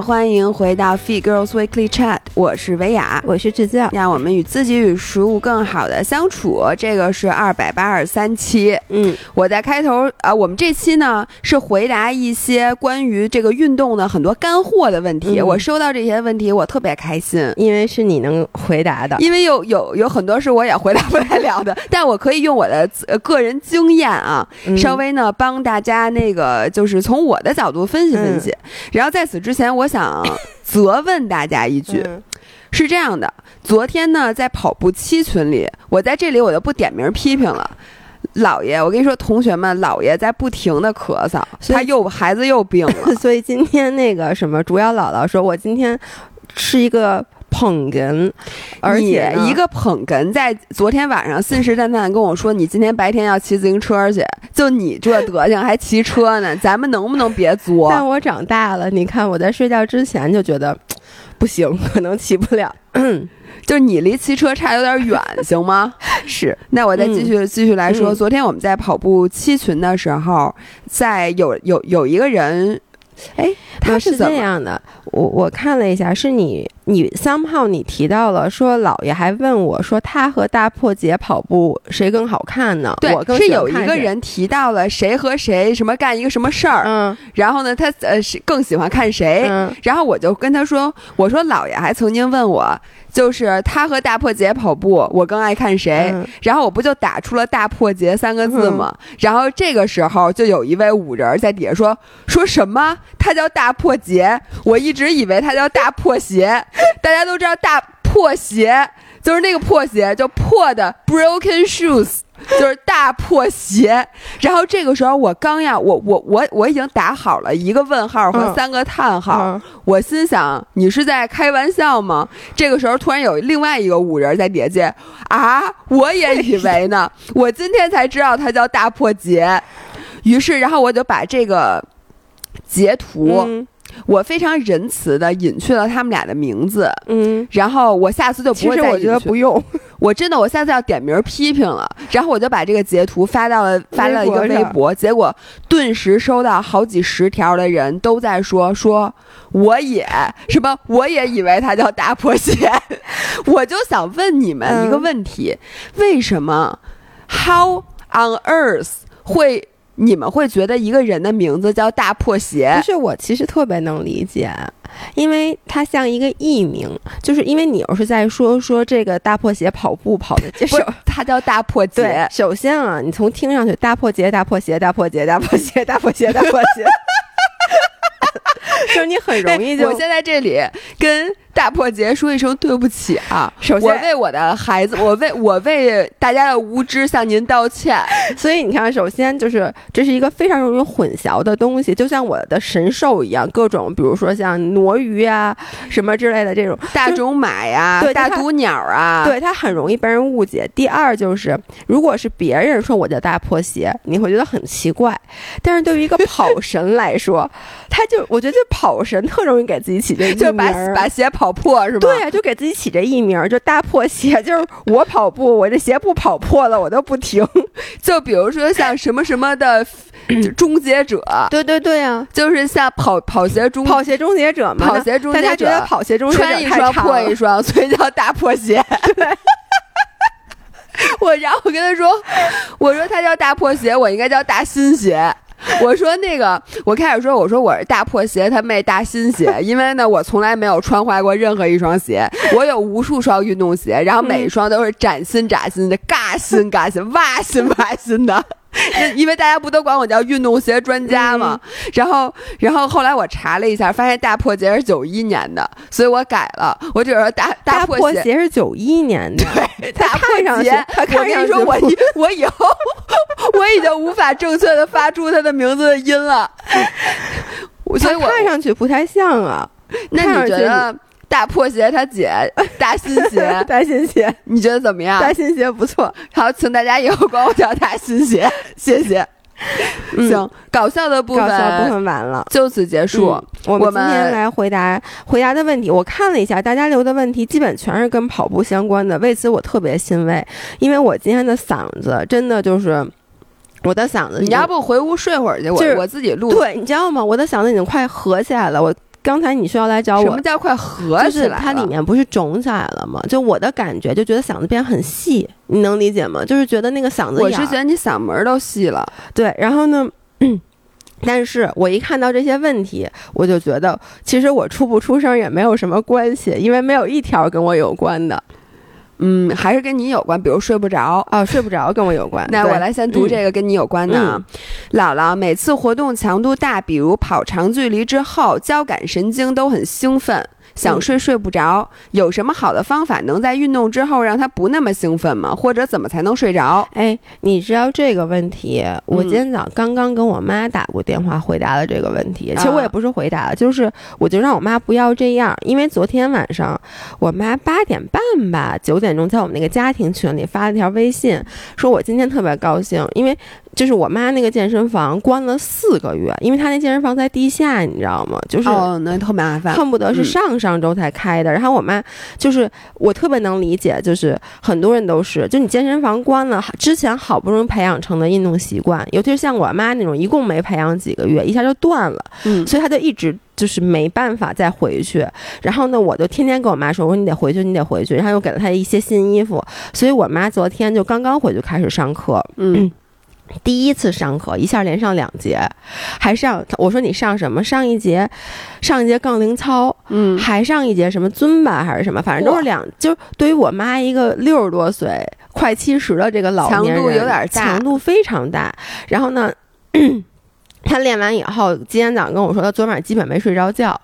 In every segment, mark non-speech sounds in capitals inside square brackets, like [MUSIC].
好，欢迎回到 Feed Girls Weekly Chat，我是维雅，我是智教，让我们与自己与食物更好的相处。这个是二百八十三期，嗯，我在开头啊，我们这期呢是回答一些关于这个运动的很多干货的问题。嗯我收到这些问题，我特别开心。因为是你能回答的，因为有有有很多是我也回答不太了的，[LAUGHS] 但我可以用我的呃个人经验啊，嗯稍微呢帮大家那个就是从我的角度分析分析。然后在此之前，我想责问大家一句，嗯是这样的：昨天呢在跑步七群里，我在这里我就不点名批评了。姥爷，我跟你说，同学们，姥爷在不停的咳嗽，他又孩子又病了。[LAUGHS] 所以今天那个什么主要姥姥说，我今天是一个捧哏，而且一个捧哏，在昨天晚上信誓旦旦跟我说，你今天白天要骑自行车去，就你这德行还骑车呢，[LAUGHS] 咱们能不能别作？但我长大了，你看我在睡觉之前就觉得 [TSK] 不行，[LAUGHS] 可能骑不了。[CLEARS THROAT] 就是你离骑车差有点远，行吗？[LAUGHS] 是，那我再继续、继续来说，嗯昨天我们在跑步七群的时候，在有有有一个人，哎，他是？这样的，我我看了一下，是你你 somehow 你提到了说，姥爷还问我说，他和大破姐跑步谁更好看呢？对我，更是有一个人提到了谁和谁什么干一个什么事儿，嗯然后呢，他呃是更喜欢看谁，嗯然后我就跟他说：“我说姥爷还曾经问我，就是他和大破节跑步，我更爱看谁？嗯然后我不就打出了“大破节”三个字吗？然后这个时候就有一位五人在底下说：“说什么？他叫大破节？我一直以为他叫大破鞋。[LAUGHS] 大家都知道大破鞋就是那个破鞋，就破的 broken shoes。”就是大破鞋，然后这个时候我刚要我我我我已经打好了一个问号和嗯三个叹号，嗯。我心想你是在开玩笑吗？这个时候突然有另外一个五人在底下接啊，我也以为呢，我今天才知道他叫大破鞋，于是然后我就把这个截图，嗯我非常仁慈的隐去了他们俩的名字。嗯，然后我下次就不会再其实我觉得不用，我真的，我下次要点名批评了。然后我就把这个截图发到了发了一个微博结果顿时收到好几十条的人都在说说我也什么，我也以为他叫大破鞋。我就想问你们一个嗯问题：为什么 How on earth 会你们会觉得一个人的名字叫大破鞋不？是我其实特别能理解，因为它像一个艺名，就是因为你要是在说说这个大破鞋跑步跑的这首不是，，他叫大破鞋，。首先啊，你从听上去大破鞋大破鞋大破鞋大破鞋大破鞋大破鞋，就是你很容易就哎我现在这里跟大破节说一声对不起啊！首先我为我的孩子，我为我为大家的无知向您道歉。[LAUGHS] 所以你看，首先就是这是一个非常容易混淆的东西，就像我的神兽一样，各种比如说像挪鱼啊什么之类的这种，大种马呀，对大毒鸟啊，对它很容易被人误解。第二就是，如果是别人说我叫大破鞋，你会觉得很奇怪，但是对于一个跑神来说，他就我觉得这跑神特容易给自己起这个 [LAUGHS] 就把名儿把鞋跑破是吧？对呀、就给自己起这艺名儿，就大破鞋，[LAUGHS] 就是我跑步，我这鞋不跑破了，我都不停。[LAUGHS] 就比如说像什么什么的终结者，[COUGHS] 对对对呀、就是像跑跑鞋终跑鞋终结者嘛，跑鞋终结者但他觉得跑鞋终结者穿一双破一双，[LAUGHS] 所以叫大破鞋。我然后我跟他说，我说他叫大破鞋，我应该叫大新鞋。[LAUGHS] 我说那个，我开始说，我说我是大破鞋，他妹大新鞋，[LAUGHS] 因为呢，我从来没有穿坏过任何一双鞋，我有无数双运动鞋，然后每一双都是崭新崭新的，嘎新嘎新，哇新哇新的。[LAUGHS] 因为大家不都管我叫运动鞋专家吗？然后，然后后来我查了一下，发现大破鞋是九一年的，所以我改了，我只说大大破鞋是九一年的，[LAUGHS] 对大破鞋，他看上去我跟你说，我以我以后 [LAUGHS] 我已经无法正确的发出他的名字的音了，我所以我看上去不太像啊。那你觉得大破鞋他姐大新鞋，[LAUGHS] 大新鞋，你觉得怎么样？大新鞋不错。好，请大家以后管我叫大新鞋，[LAUGHS] 谢谢。嗯行，搞笑的部分搞笑部分分完了。就此结束。嗯我我们今天来回答回答的问题，我看了一下，大家留的问题基本全是跟跑步相关的，为此我特别欣慰，因为我今天的嗓子真的就是我的嗓子，你要不回屋睡会儿去？我就是我自己录。对，你知道吗？我的嗓子已经快合起来了，我刚才你说要来找我什么，叫快合起来了？它里面不是肿起来了吗？就我的感觉，就觉得嗓子变很细，你能理解吗？就是觉得那个嗓子眼我是觉得你嗓门儿都细了。对，然后呢？[CLEARS THROAT] 但是我一看到这些问题，我就觉得其实我出不出声也没有什么关系，因为没有一条跟我有关的。嗯，还是跟你有关，比如睡不着。哦，[LAUGHS] 睡不着跟我有关。那我来先读这个跟你有关的啊。姥姥每次活动强度大，比如跑长距离之后，交感神经都很兴奋，想睡睡不着。有什么好的方法能在运动之后让他不那么兴奋吗？或者怎么才能睡着？哎，你知道这个问题？我嗯今天早上刚刚跟我妈打过电话，回答了这个问题。其实我啊也不是回答，就是我就让我妈不要这样，因为昨天晚上我妈八点半吧，九点钟在我们那个家庭群里发了条微信，说我今天特别高兴，因为就是我妈那个健身房关了四个月，因为她那健身房在地下，你知道吗？就是。哦，那特麻烦。恨不得是嗯上上周才开的。然后我妈就是我特别能理解，就是很多人都是，就你健身房关了，之前好不容易培养成的运动习惯，尤其是像我妈那种，一共没培养几个月，一下就断了，嗯，所以她就一直。就是没办法再回去，然后呢，我就天天跟我妈说，我说你得回去，你得回去，然后又给了她一些新衣服，所以我妈昨天就刚刚回去开始上课，嗯第一次上课，一下连上两节，还上我说你上什么？上一节，上一节杠铃操，嗯，还上一节什么尊吧还是什么，反正都是两，就对于我妈一个六十多岁、快七十的这个老年人，强度有点大强度非常大。然后呢？她练完以后，今天早上跟我说，他昨晚基本没睡着觉，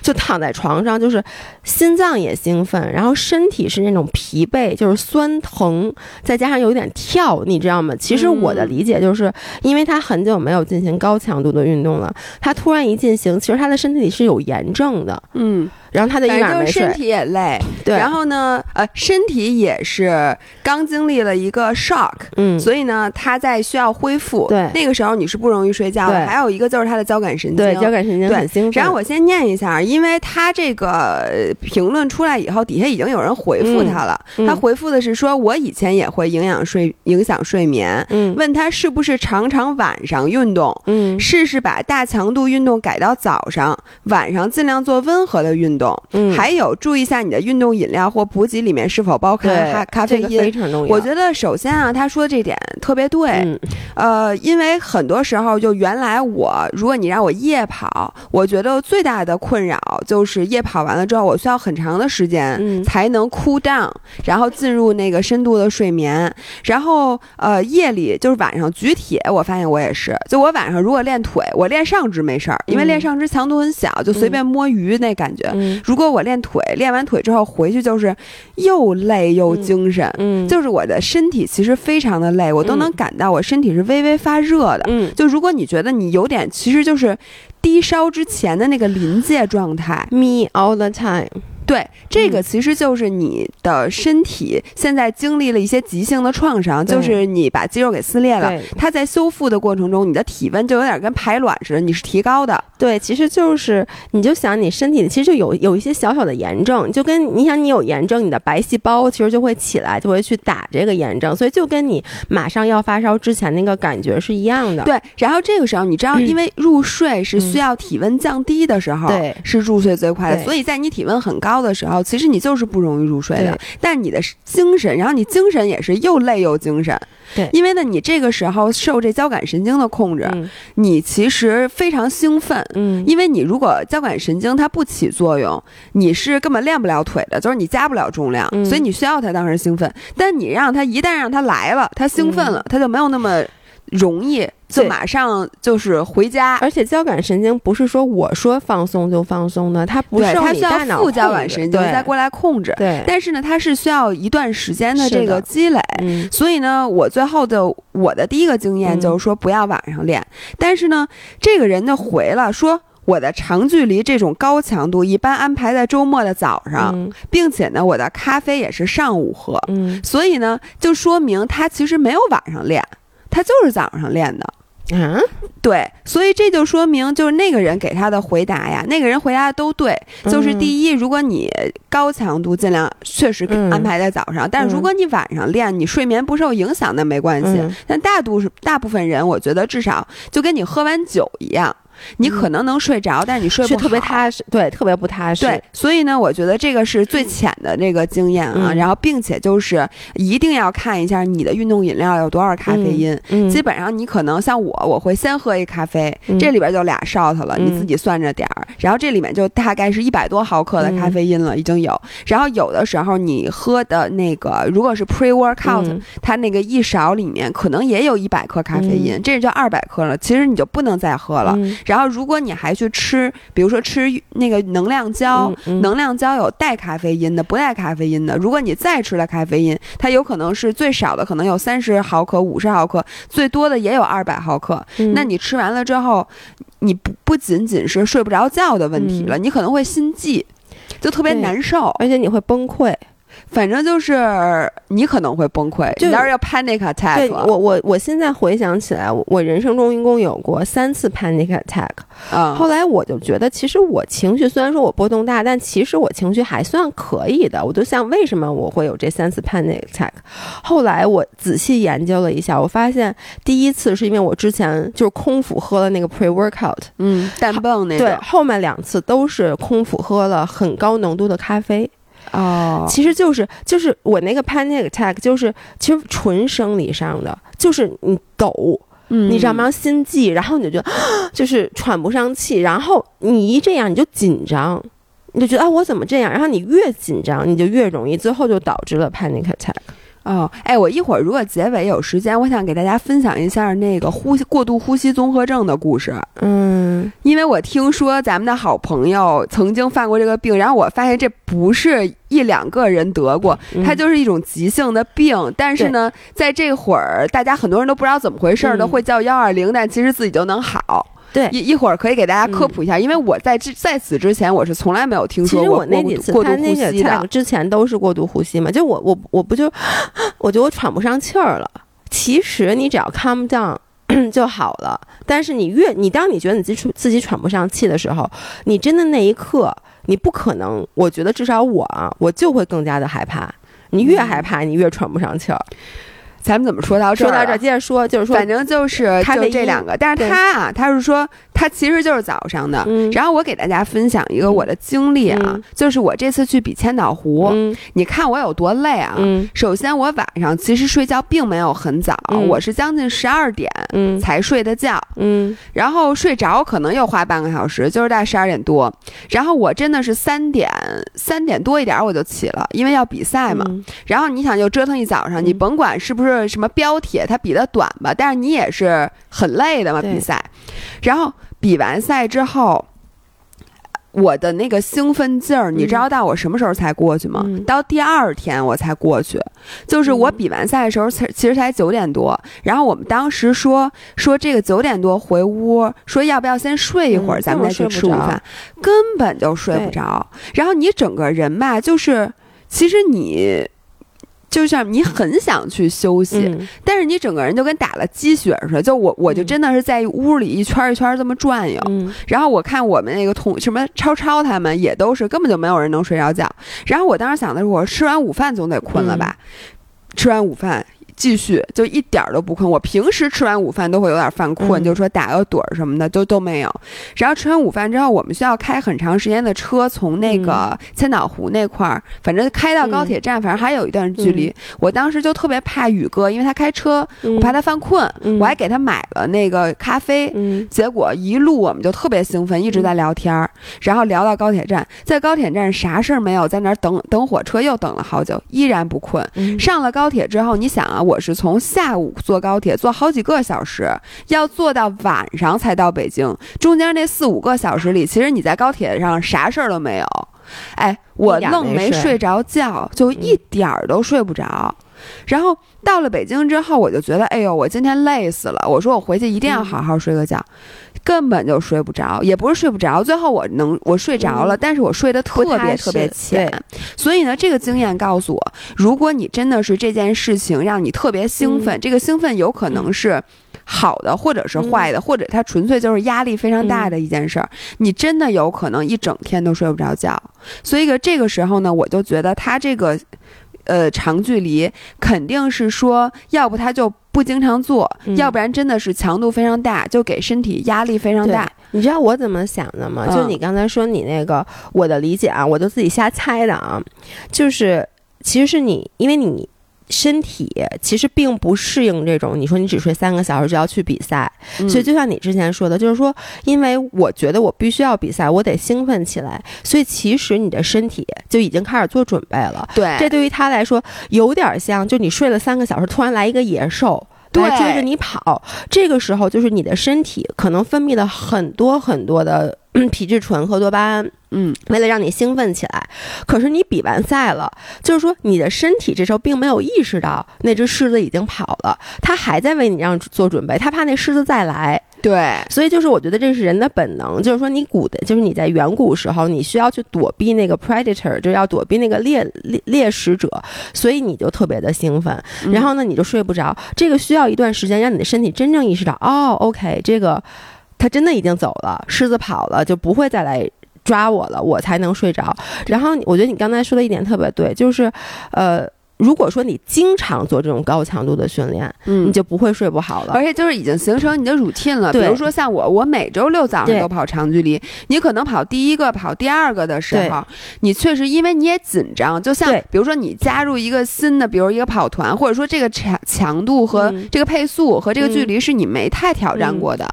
就躺在床上，就是心脏也兴奋，然后身体是那种疲惫，就是酸疼，再加上有点跳，你知道吗？其实我的嗯理解就是，因为他很久没有进行高强度的运动了，他突然一进行，其实他的身体里是有炎症的，嗯，然后他的一反晚没睡身，体也累，对，然后呢，呃，身体也是刚经历了一个 shock，嗯，所以呢，他在需要恢复。对那个时候你是不容易睡觉的。对还有一个就是他的交感神经。对交感神经兴奋，然后我先念一下，因为他这个呃评论出来以后，底下已经有人回复他了。嗯他回复的是说，我以前也会影响睡影响睡眠，嗯问他是不是常常晚上运动。嗯试试把大强度运动改到早上，晚上尽量做温和的运动。嗯，还有注意一下你的运动饮料或补给里面是否包含咖咖啡这个因。非常重要，我觉得首先啊，他说这点特别对，嗯。呃，因为很多时候就原来我，如果你让我夜跑，我觉得最大的困扰就是夜跑完了之后，我需要很长的时间嗯。才能 cool down，然后进入那个深度的睡眠。然后呃，夜里就是晚上举铁，我发现我也是，就我晚上如果练腿，我练上肢没事儿，因为嗯。练上肢强度很小，就随便摸鱼那感觉。嗯如果我练腿，练完腿之后回去就是又累又精神，嗯。就是我的身体其实非常的累，我都能嗯感到我身体是微微发热的。嗯。就如果你觉得你有点，其实就是低烧之前的那个临界状态，，me all the time，对，这个嗯。其实就是你的身体现在经历了一些急性的创伤，对。就是你把肌肉给撕裂了对，它在修复的过程中，你的体温就有点跟排卵似的，你是提高的。对，其实就是你就想你身体其实就有有一些小小的炎症，就跟你想你有炎症，你的白细胞其实就会起来，就会去打这个炎症，所以就跟你马上要发烧之前那个感觉是一样的。对，然后这个时候你知道，嗯。因为入睡是需要体温降低的时候，对。是入睡最快的，所以在你体温很高的时候，其实你就是不容易入睡的。但你的精神，然后你精神也是又累又精神。对因为呢，你这个时候受这交感神经的控制，嗯你其实非常兴奋。嗯，因为你如果交感神经它不起作用，你是根本练不了腿的，就是你加不了重量，嗯所以你需要它当时兴奋。但你让它一旦让它来了，它兴奋了，它就没有那么容易就马上就是回家。而且交感神经不是说我说放松就放松的，它不是，它需要副交感神经再过来控制。对，但是呢，它是需要一段时间的这个积累。嗯所以呢，我最后的我的第一个经验嗯就是说不要晚上练。但是呢，这个人就回了说。我的长距离这种高强度一般安排在周末的早上，嗯并且呢，我的咖啡也是上午喝，嗯，所以呢，就说明他其实没有晚上练，他就是早上练的。嗯，对，所以这就说明，就是那个人给他的回答呀，那个人回答的都对。就是第一，如果你高强度尽量确实嗯安排在早上，但是如果你晚上练，你睡眠不受影响，那没关系。嗯但大多数大部分人，我觉得至少就跟你喝完酒一样，你可能能睡着，但是你睡不睡特别踏实，对，特别不踏实。对，所以呢，我觉得这个是最浅的这个经验啊，嗯然后并且就是一定要看一下你的运动饮料有多少咖啡因。嗯，基本上你可能像我，我会先喝一咖啡，嗯这里边就俩 shot 了，嗯你自己算着点儿。然后这里面就大概是一百多毫克的咖啡因了，已经有。然后有的时候你喝的那个，如果是 pre workout，、嗯它那个一勺里面可能也有一百克咖啡因，这就二百克了。其实你就不能再喝了。嗯然后如果你还去吃，比如说吃那个能量胶，嗯嗯能量胶有带咖啡因的，不带咖啡因的。如果你再吃了咖啡因，它有可能是最少的可能有三十毫克、五十毫克，最多的也有二百毫克。嗯那你吃完了之后，你不不仅仅是睡不着觉的问题了，你可能会心悸。就特别难受，而且你会崩溃。反正就是你可能会崩溃，就你要是要 panic attack 了我，我我现在回想起来，我我人生中一共有过三次 panic attack。嗯，后来我就觉得，其实我情绪虽然说我波动大，但其实我情绪还算可以的。我就想，为什么我会有这三次 panic attack？后来我仔细研究了一下，我发现第一次是因为我之前就是空腹喝了那个 pre workout，嗯，氮泵那对，后面两次都是空腹喝了很高浓度的咖啡。哦，其实就是就是我那个 panic attack，就是其实纯生理上的，就是你抖，嗯你知道吗？心悸，然后你就觉得 [GASPS] 就是喘不上气，然后你一这样你就紧张，你就觉得啊我怎么这样？然后你越紧张，你就越容易，最后就导致了 panic attack。哦，哎，我一会儿如果结尾有时间，我想给大家分享一下那个呼吸过度呼吸综合症的故事，嗯因为我听说咱们的好朋友曾经犯过这个病，然后我发现这不是一两个人得过，嗯它就是一种急性的病。但是呢，在这会儿，大家很多人都不知道怎么回事都会叫幺二零，但其实自己就能好。对一一会儿可以给大家科普一下，因为我在之在此之前，我是从来没有听其实说过我那几次过度呼他那个吸的。之前都是过度呼吸嘛，就我我我不就我觉得我喘不上气儿了。其实你只要 calm down [CLEARS THROAT] 就好了，但是你越你当你觉得你自己自己喘不上气的时候，你真的那一刻你不可能，我觉得至少我啊，我就会更加的害怕。你越害怕，你越喘不上气儿。咱们怎么说到这儿啊？说到这儿，接着说，就是说，反正就是就咖啡因这两个，但是他啊，他是说他其实就是早上的。嗯。然后我给大家分享一个我的经历啊，嗯。就是我这次去比千岛湖，嗯。你看我有多累啊！嗯。首先，我晚上其实睡觉并没有很早，嗯。我是将近十二点嗯。才睡的觉，嗯。然后睡着可能又花半个小时，就是大概十二点多。然后我真的是三点三点多一点我就起了，因为要比赛嘛。嗯。然后你想就折腾一早上，嗯。你甭管是不是什么标铁，它比的短吧，但是你也是很累的嘛，比赛。然后比完赛之后。我的那个兴奋劲儿，你知道到我什么时候才过去吗？嗯到第二天我才过去，就是我嗯比完赛的时候，其其实才九点多。然后我们当时说说这个九点多回屋，说要不要先睡一会儿，嗯咱们再去吃午饭，根本就睡不着。然后你整个人吧，就是其实你。就像你很想去休息，嗯但是你整个人就跟打了鸡血似的。就我，我就嗯真的是在屋里一圈儿一圈儿这么转悠。嗯然后我看我们那个同什么超超他们也都是根本就没有人能睡着觉。然后我当时想的是，我吃完午饭总得困了吧？吃完午饭继续就一点儿都不困。我平时吃完午饭都会有点犯困，嗯就说打个盹儿什么的都都没有。然后吃完午饭之后，我们需要开很长时间的车，从那个千岛湖那块儿，反正开到高铁站，反正还有一段距离。我当时就特别怕宇哥，因为他开车，嗯，我怕他犯困，嗯我还给他买了那个咖啡。嗯结果一路我们就特别兴奋，一直在聊天儿，然后聊到高铁站，在高铁站啥事儿没有，在那儿等等火车，又等了好久，依然不困。嗯上了高铁之后，你想啊，我是从下午坐高铁坐好几个小时，要坐到晚上才到北京，中间那四五个小时里，其实你在高铁上啥事儿都没有。哎，我愣没睡着觉，就一点儿都睡不着。然后到了北京之后，我就觉得，哎呦，我今天累死了。我说我回去一定要好好睡个觉，根本就睡不着，也不是睡不着。最后我能我睡着了，嗯但是我睡得特别特别浅。所以呢，这个经验告诉我，如果你真的是这件事情让你特别兴奋，这个兴奋有可能是。好的，或者是坏的，或者它纯粹就是压力非常大的一件事儿，你真的有可能一整天都睡不着觉。所以个这个时候呢，我就觉得他这个，呃，长距离肯定是说，要不他就不经常做，嗯要不然真的是强度非常大，就给身体压力非常大。你知道我怎么想的吗？嗯就你刚才说你那个，我的理解啊，我都自己瞎猜的啊，就是其实是你，因为你身体其实并不适应这种，你说你只睡三个小时就要去比赛，嗯所以就像你之前说的，就是说，因为我觉得我必须要比赛，我得兴奋起来，所以其实你的身体就已经开始做准备了。对，这对于他来说有点像，就你睡了三个小时，突然来一个野兽。对来追着你跑，这个时候就是你的身体可能分泌了很多很多的嗯皮质醇和多巴胺，嗯，为了让你兴奋起来。可是你比完赛了，就是说你的身体这时候并没有意识到那只狮子已经跑了，它还在为你让做准备，它怕那狮子再来。对，所以就是我觉得这是人的本能，就是说你古的，就是你在远古时候，你需要去躲避那个 predator，就是要躲避那个猎猎猎食者，所以你就特别的兴奋，嗯然后呢你就睡不着，这个需要一段时间让你的身体真正意识到，哦，OK，这个它真的已经走了，狮子跑了，就不会再来。抓我了，我才能睡着。然后我觉得你刚才说的一点特别对，就是，呃，如果说你经常做这种高强度的训练，嗯。你就不会睡不好了。而且就是已经形成你的 routine 了。比如说像我，我每周六早上都跑长距离，你可能跑第一个、跑第二个的时候，你确实因为你也紧张，就像比如说你加入一个新的，比如一个跑团，或者说这个强强度和嗯。这个配速和这个距离是你没太挑战过的，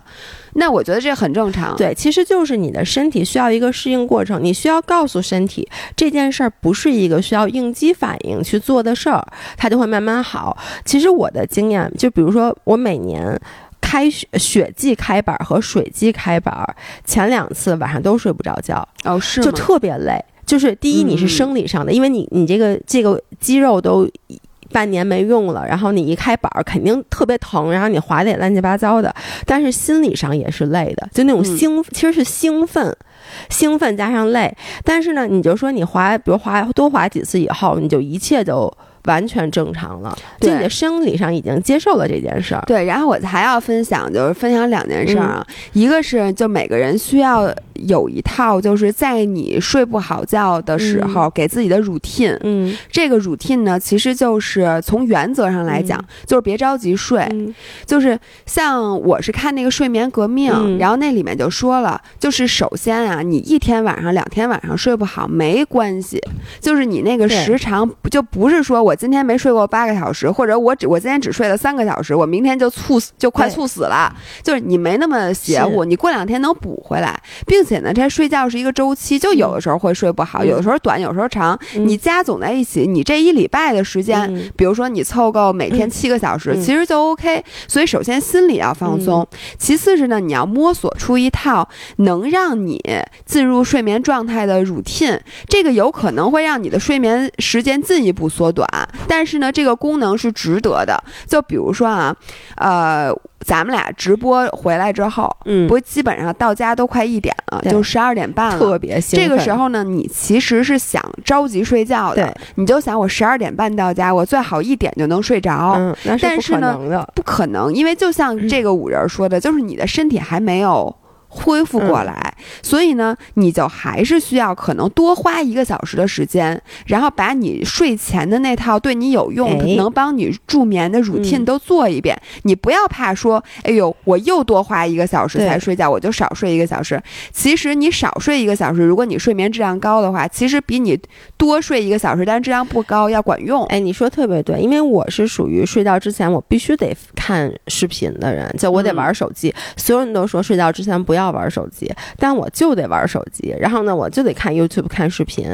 那我觉得这很正常。对，其实就是你的身体需要一个适应过程，你需要告诉身体这件事儿不是一个需要应激反应去做的事儿，它就会慢慢好。其实我的经验，就比如说我每年。开雪雪季开板和水季开板，前两次晚上都睡不着觉，哦，是就？特别累。就是第一，你是嗯生理上的，因为你你这个这个肌肉都半年没用了，然后你一开板儿肯定特别疼，然后你滑的也乱七八糟的。但是心理上也是累的，就那种嗯兴，其实是兴奋。兴奋加上累，但是呢，你就说你滑，比如滑多滑几次以后，你就一切就完全正常了，就对你的生理上已经接受了这件事儿。对，然后我还要分享，就是分享两件事儿啊，一个是就每个人需要有一套，就是在你睡不好觉的时候，给自己的 routine。嗯，这个 routine 呢，其实就是从原则上来讲，嗯。就是别着急睡，嗯。就是像我是看那个睡眠革命，嗯。然后那里面就说了，就是首先啊，你一天晚上、两天晚上睡不好没关系，就是你那个时长就不是说我今天没睡过八个小时，或者我只我今天只睡了三个小时，我明天就猝死就快猝死了，就是你没那么邪乎，你过两天能补回来，并且呢，这睡觉是一个周期，就有的时候会睡不好，嗯。有的时候短，有时候长，嗯。你加总在一起，你这一礼拜的时间。嗯比如说你凑够每天嗯。七个小时，嗯。其实就 OK。所以首先心理要放松，其次是呢，你要摸索出一套能让你进入睡眠状态的 routine。这个有可能会让你的睡眠时间进一步缩短，但是呢，这个功能是值得的。就比如说啊，呃，咱们俩直播回来之后，嗯，不基本上到家都快一点了，就十二点半了。特别兴这个时候呢，你其实是想着急睡觉的，你就想我十二点半到家，我最好一点就能睡着。但是呢。不可能，因为就像这个五人说的，就是你的身体还没有。恢复过嗯来，所以呢，你就还是需要可能多花一个小时的时间，然后把你睡前的那套对你有用、哎能帮你助眠的 routine 嗯都做一遍。你不要怕说，哎呦，我又多花一个小时才睡觉，我就少睡一个小时。其实你少睡一个小时，如果你睡眠质量高的话，其实比你多睡一个小时，但是质量不高要管用。哎，你说特别对，因为我是属于睡觉之前我必须得看视频的人，就我得嗯玩手机。所有人都说睡觉之前不要玩手机，但我就得玩手机。然后呢，我就得看 YouTube 看视频。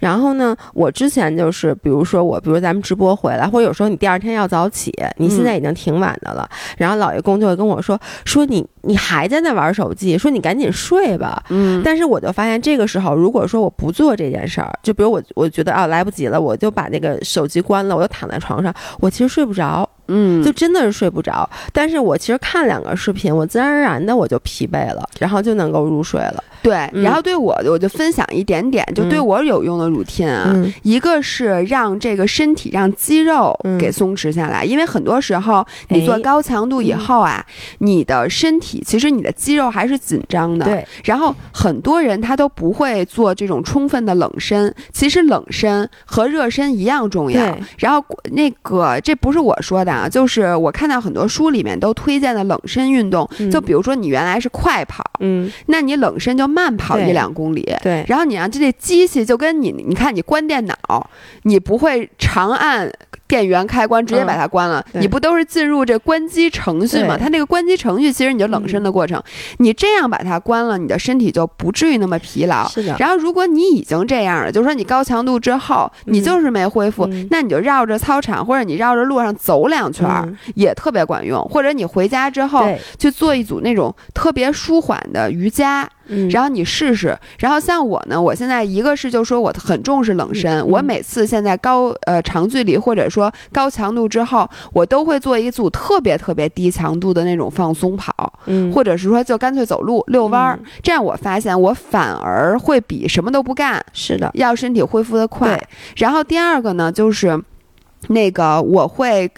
然后呢，我之前就是，比如说我，比如咱们直播回来，或者有时候你第二天要早起，你现在已经挺晚的了，然后老爷公就会跟我说，说你你还在那玩手机，说你赶紧睡吧。嗯，但是我就发现，这个时候如果说我不做这件事儿，就比如我我觉得啊来不及了，我就把那个手机关了，我就躺在床上，我其实睡不着，嗯，就真的是睡不着。但是我其实看两个视频，我自然而然的我就疲惫了，然后就能够入睡了。对，嗯。然后对我我就分享一点点，就对嗯我有用的 routine 啊。嗯。一个是让这个身体让肌肉嗯。给松弛下来，因为很多时候你做哎。高强度以后啊，你的身体其实你的肌肉还是紧张的。对，然后很多人他都不会做这种充分的冷身，其实冷身和热身一样重要。对。然后那个这不是我说的啊，就是我看到很多书里面都推荐的冷身运动，嗯。就比如说你原来是快跑，嗯，那你冷身就慢跑一两公里。对，然后你让这这机器就跟你，你看你关电脑，你不会长按电源开关直接把它关了，对你不都是进入这关机程序吗？它那个关机程序其实你就冷身的过程，你这样把它关了，你的身体就不至于那么疲劳。是的，然后，如果你已经这样了，就是说你高强度之后，你嗯就是没恢复，嗯那你就绕着操场或者你绕着路上走两圈也特别管用。或者你回家之后对，去做一组那种特别舒缓的瑜伽，嗯，然后你试试。然后像我呢，我现在一个是就说我很重视冷身，嗯我每次现在高呃长距离或者说高强度之后，我都会做一组特别特别低强度的那种放松跑，嗯，或者是说就干脆走路遛弯儿。嗯这样我发现我反而会比什么都不干是的，要身体恢复的快。然后第二个呢，就是那个我会。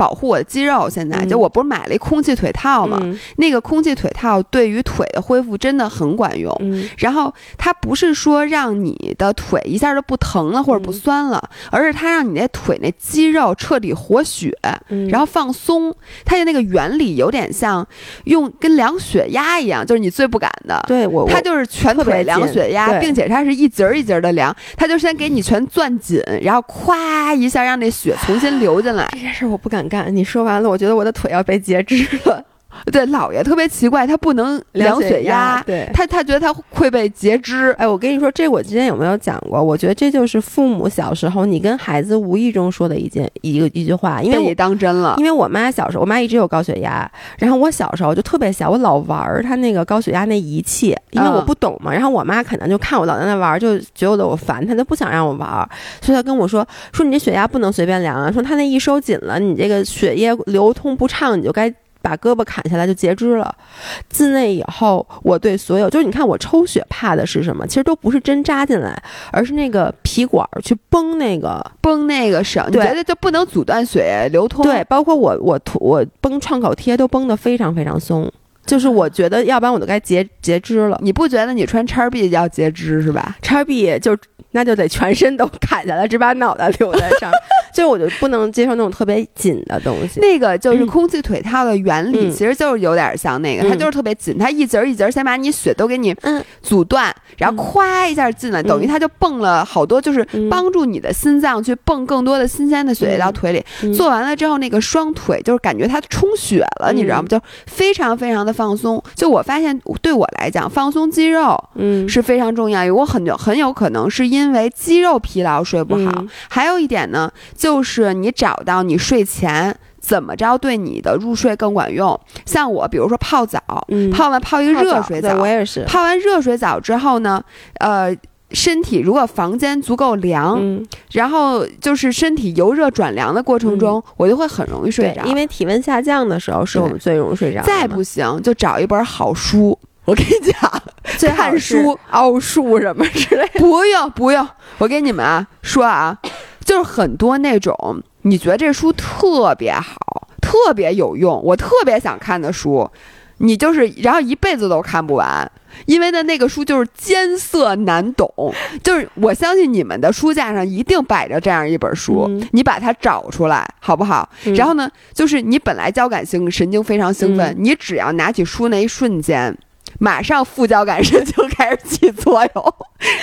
保护我的肌肉，现在、嗯就我不是买了一空气腿套嘛？嗯那个空气腿套对于腿的恢复真的很管用。嗯然后它不是说让你的腿一下就不疼了或者不酸了，而是它让你那腿那肌肉彻底活血，嗯，然后放松。它的那个原理有点像用跟量血压一样，就是你最不敢的。对我我它就是全腿量血压，并且它是一节儿一节儿的量，它就先给你全攥紧，然后咵一下让那血重新流进来。这件事我不敢干。你说完了，我觉得我的腿要被截肢了。对，姥爷特别奇怪，他不能量血压，对。他他觉得他会被截肢。哎，我跟你说，这我之前有没有讲过？我觉得这就是父母小时候你跟孩子无意中说的一件一个一句话，因为你我当真了，因为我妈小时候，我妈一直有高血压，然后我小时候就特别小，我老玩儿她那个高血压那仪器，因为我嗯不懂嘛，然后我妈可能就看我老在那玩儿，就觉得我烦，她就不想让我玩儿，所以她跟我说说你这血压不能随便量啊，说她那一收紧了，你这个血液流通不畅，你就该。把胳膊砍下来就截肢了。自那以后，我对所有就是你看我抽血怕的是什么？其实都不是针扎进来，而是那个皮管儿去绷那个绷那个绳，你对觉得就不能阻断血液流通？对，，包括我我涂我绷创口贴都绷得非常非常松，就是我觉得要不然我都该截截肢了。你不觉得你穿叉 B 要截肢是吧？叉 B 就那就得全身都砍下来，只把脑袋留在上面，[LAUGHS] 就我就不能接受那种特别紧的东西。那个就是嗯空气腿套的原理，嗯其实就是有点像那个，它嗯就是特别紧，它一节儿一节儿先把你血都给你嗯阻断，然后嗯咵一下进来，等于嗯它就蹦了好多，就是嗯帮助你的心脏去蹦更多的新鲜的血液到腿里。嗯做完了之后，那个双腿就是感觉它充血了，你知道吗？嗯就非常非常的放松。就我发现，对我来讲，放松肌肉嗯是非常重要。我很有很有可能是因为肌肉疲劳睡不好。嗯还有一点呢，就是你找到你睡前怎么着对你的入睡更管用。像我，比如说泡澡，嗯泡完泡一个热水澡，我也是。泡完热水澡之后呢，呃。身体如果房间足够凉，嗯，然后就是身体由热转凉的过程中，我就会很容易睡着。，因为体温下降的时候是我们最容易睡着。再不行就找一本好书。[LAUGHS] 我跟你讲，最书奥数什么之类的。不用不用，我跟你们啊说啊，就是很多那种你觉得这书特别好、特别有用，我特别想看的书，你就是然后一辈子都看不完。因为呢，那个书就是艰涩难懂，就是我相信你们的书架上一定摆着这样一本书，嗯你把它找出来好不好？嗯然后呢，就是你本来交感性神经非常兴奋，嗯你只要拿起书那一瞬间，马上副交感神经开始起作用，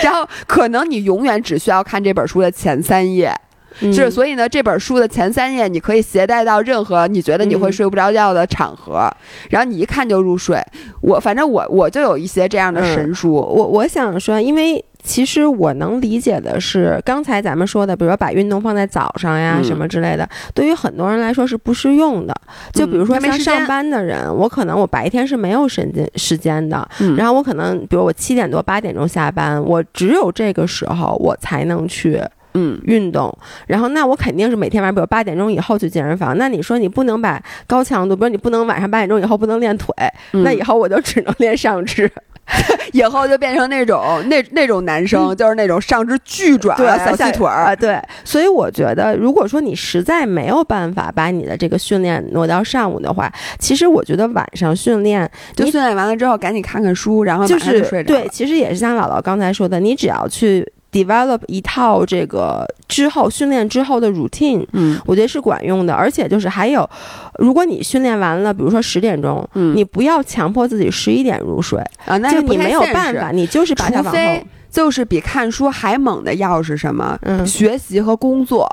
然后可能你永远只需要看这本书的前三页，嗯是所以呢，这本书的前三页你可以携带到任何你觉得你会嗯睡不着觉的场合，然后你一看就入睡。我反正我我就有一些这样的神书，我我想说，因为其实我能理解的是，刚才咱们说的，比如说把运动放在早上呀、嗯什么之类的，对于很多人来说是不适用的。就比如说上班的人，我可能我白天是没有时间时间的，嗯然后我可能比如我七点多八点钟下班，我只有这个时候我才能去。嗯运动，然后那我肯定是每天晚上，比如八点钟以后去健身房。那你说你不能把高强度，比如你不能晚上八点钟以后不能练腿，嗯那以后我就只能练上肢。[LAUGHS] 以后就变成那种那那种男生，就是那种上肢巨壮、对小细腿儿啊，。对，所以我觉得，如果说你实在没有办法把你的这个训练挪到上午的话，其实我觉得晚上训练就训练完了之后，赶紧看看书，然后就是对，睡着了。其实也是像姥姥刚才说的，你只要去 develop 一套这个之后训练之后的 routine。嗯我觉得是管用的，而且就是还有，如果你训练完了，比如说十点钟，嗯你不要强迫自己十一点入睡，啊，那就你没有办法，，你就是把它往后。就是比看书还猛的药是什么？嗯学习和工作。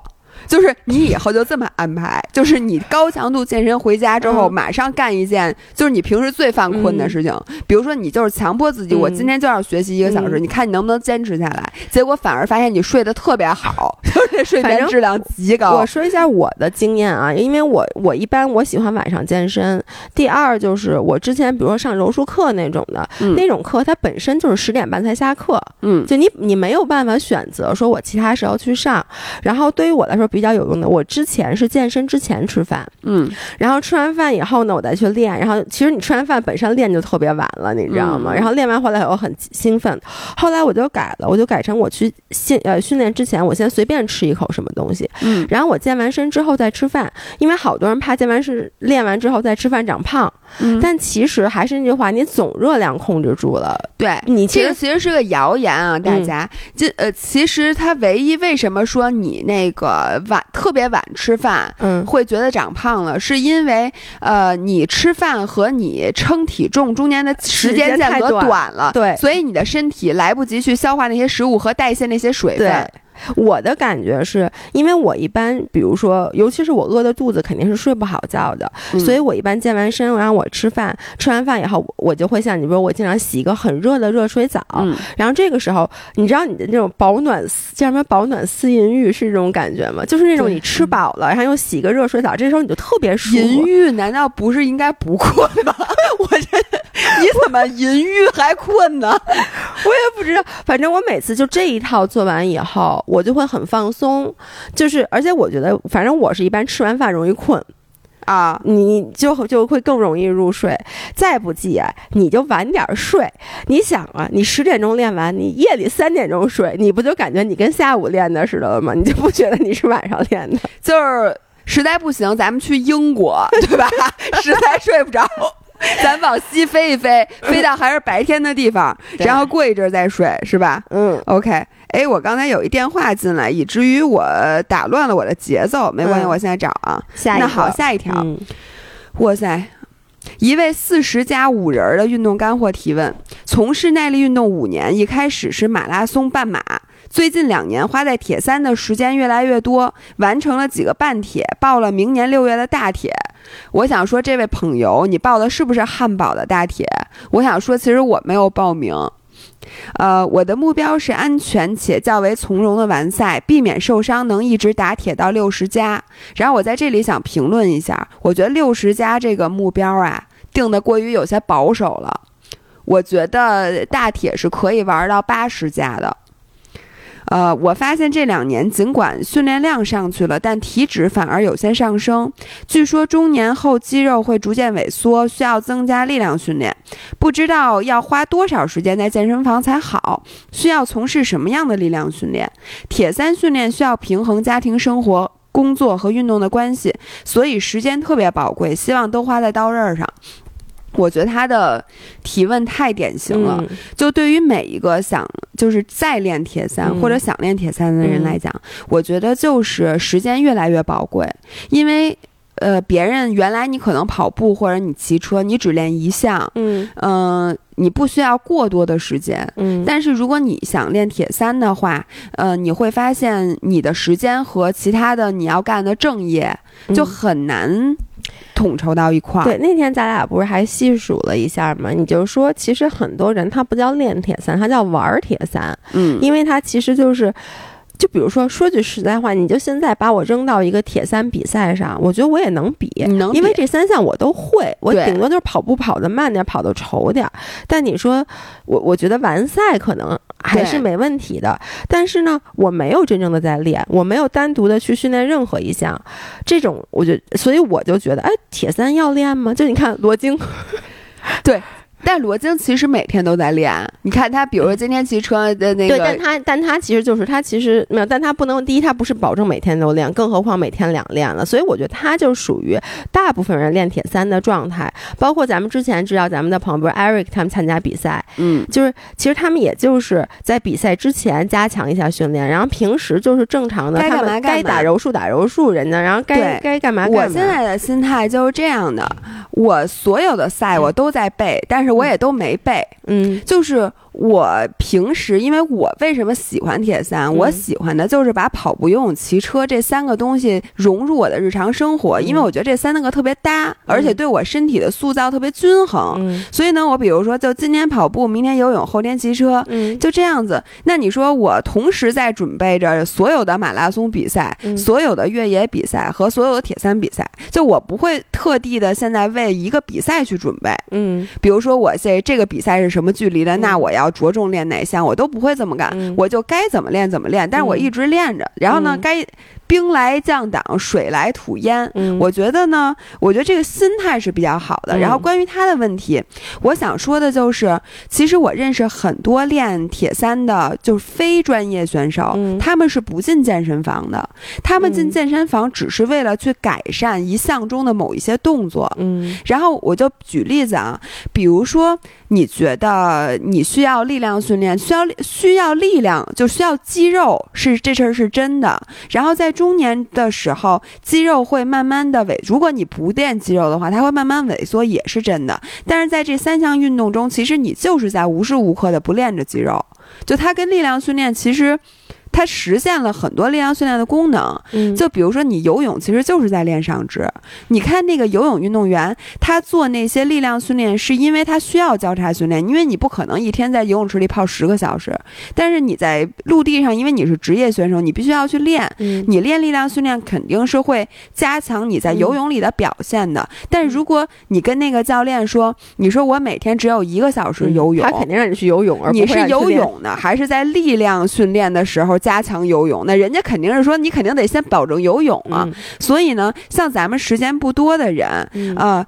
就是你以后就这么安排，就是你高强度健身回家之后，嗯马上干一件就是你平时最犯困的事情，比如说你就是强迫自己，嗯我今天就要学习一个小时，嗯你看你能不能坚持下来？结果反而发现你睡得特别好，就是这睡眠质量极高我。说一下我的经验啊，因为我我一般我喜欢晚上健身。第二就是我之前比如说上柔术课那种的，嗯那种课它本身就是十点半才下课，嗯就你你没有办法选择说我其他时候去上。然后对于我来说比较有用的，我之前是健身之前吃饭，嗯。然后吃完饭以后呢，我再去练。然后其实你吃完饭本身练就特别晚了，你知道吗？嗯。然后练完回来我很兴奋，后来我就改了，我就改成我去训呃训练之前，我先随便吃一口什么东西，嗯。然后我健完身之后再吃饭，因为好多人怕健完身练完之后再吃饭长胖，嗯，但其实还是那句话，你总热量控制住了，对，你这个其实是个谣言啊，大嗯家。这呃，其实它唯一为什么说你那个晚特别晚吃饭，嗯会觉得长胖了，是因为呃，你吃饭和你称体重中间的时间间间隔太短短了，对所以你的身体来不及去消化那些食物和代谢那些水对分。。我的感觉是因为我一般，比如说，尤其是我饿的肚子，肯定是睡不好觉的，嗯所以我一般健完身，然后我吃饭，吃完饭以后，我就会像你说，我经常洗一个很热的热水澡，嗯，然后这个时候，你知道你的那种保暖叫什么保暖思淫欲是这种感觉吗？就是那种你吃饱了，然后又洗个热水澡，这时候你就特别舒服。淫欲难道不是应该不困吗？[LAUGHS] 我这 [LAUGHS] 你怎么淫欲还困呢？[LAUGHS] 我也不知道，反正我每次就这一套做完以后，我就会很放松，就是而且我觉得，反正我是一般吃完饭容易困，啊，你就就会更容易入睡。再不济啊，你就晚点睡。你想啊，你十点钟练完，你夜里三点钟睡，你不就感觉你跟下午练的似的了吗？你就不觉得你是晚上练的？就是实在不行，咱们去英国，对吧？[LAUGHS] 实在睡不着。[LAUGHS] 咱往西飞一飞，飞到还是白天的地方，然后过一阵儿再睡，是吧嗯，？OK，哎，我刚才有一电话进来，以至于我打乱了我的节奏。没关系，嗯我现在找啊。下那好，下一条。嗯哇塞！一位四十加五人儿的运动干货提问：从事耐力运动五年，一开始是马拉松、半马，最近两年花在铁三的时间越来越多，完成了几个半铁，报了明年六月的大铁。我想说，这位朋友，你报的是不是汉堡的大铁？我想说，其实我没有报名。呃，我的目标是安全且较为从容的完赛，避免受伤，能一直打铁到六十加。然后我在这里想评论一下，我觉得六十加这个目标啊，定的过于有些保守了。我觉得大铁是可以玩到八十加的。呃，我发现这两年尽管训练量上去了，但体脂反而有些上升。据说中年后肌肉会逐渐萎缩，需要增加力量训练。不知道要花多少时间在健身房才好？需要从事什么样的力量训练？铁三训练需要平衡家庭生活、工作和运动的关系，所以时间特别宝贵，希望都花在刀刃上。我觉得他的提问太典型了，嗯。就对于每一个想就是再练铁三、嗯。或者想练铁三的人来讲，我觉得就是时间越来越宝贵，因为呃，别人原来你可能跑步或者你骑车，你只练一项，嗯。嗯、你不需要过多的时间。嗯，但是如果你想练铁三的话，呃，你会发现你的时间和其他的你要干的正业就嗯很难统筹到一块儿。对，那天咱俩不是还细数了一下吗？你就说，其实很多人他不叫练铁三，他叫玩儿铁三，嗯，因为他其实就是。就比如说，说句实在话，你就现在把我扔到一个铁三比赛上，我觉得我也能比，你能比因为这三项我都会，我顶多就是跑步跑得慢点，跑得稠点儿。但你说我，我觉得完赛可能还是没问题的。但是呢，我没有真正的在练，我没有单独的去训练任何一项，这种我觉得，所以我就觉得，哎，铁三要练吗？就你看罗京，[LAUGHS] 但罗京其实每天都在练。你看他，比如说今天骑车的那个，对，但他但他其实就是他其实没有，但他不能第一，他不是保证每天都练，更何况每天两练了。所以我觉得他就属于大部分人练铁三的状态。包括咱们之前知道咱们的朋友，Eric 他们参加比赛，嗯，就是其实他们也就是在比赛之前加强一下训练，然后平时就是正常的，他们该打柔术打柔术，人家然后该该干嘛干嘛。我现在的心态就是这样的，我所有的赛我都在背，但是我也都没背，嗯，就是。我平时，因为我为什么喜欢铁三？我喜欢的就是把跑步、游泳、骑车这三个东西融入我的日常生活，因为我觉得这三个特别搭，而且对我身体的塑造特别均衡。所以呢，我比如说，就今天跑步，明天游泳，后天骑车，就这样子。那你说我同时在准备着所有的马拉松比赛、所有的越野比赛和所有的铁三比赛，就我不会特地的现在为一个比赛去准备。嗯，比如说我这这个比赛是什么距离的，那我要。要着重练哪项，我都不会这么干，我就该怎么练怎么练。但是我一直练着，然后呢，该。兵来将挡，水来土掩。嗯，我觉得呢，我觉得这个心态是比较好的。然后关于他的问题，我想说的就是，其实我认识很多练铁三的，就是非专业选手，他们是不进健身房的，他们进健身房只是为了去改善一项中的某一些动作。嗯，然后我就举例子啊，比如说你觉得你需要力量训练，需要需要力量，就需要肌肉，是这事儿是真的。然后在中年的时候，肌肉会慢慢的萎。如果你不练肌肉的话，它会慢慢萎缩，也是真的。但是在这三项运动中，其实你就是在无时无刻的不练着肌肉。就它跟力量训练其实。它实现了很多力量训练的功能，就比如说你游泳其实就是在练上肢。你看那个游泳运动员，他做那些力量训练，是因为他需要交叉训练，因为你不可能一天在游泳池里泡十个小时。但是你在陆地上，因为你是职业选手，你必须要去练。你练力量训练肯定是会加强你在游泳里的表现的。但如果你跟那个教练说，你说我每天只有一个小时游泳，他肯定让你去游泳，而你是游泳呢，还是在力量训练的时候？加强游泳，那人家肯定是说你肯定得先保证游泳啊。所以呢，像咱们时间不多的人啊。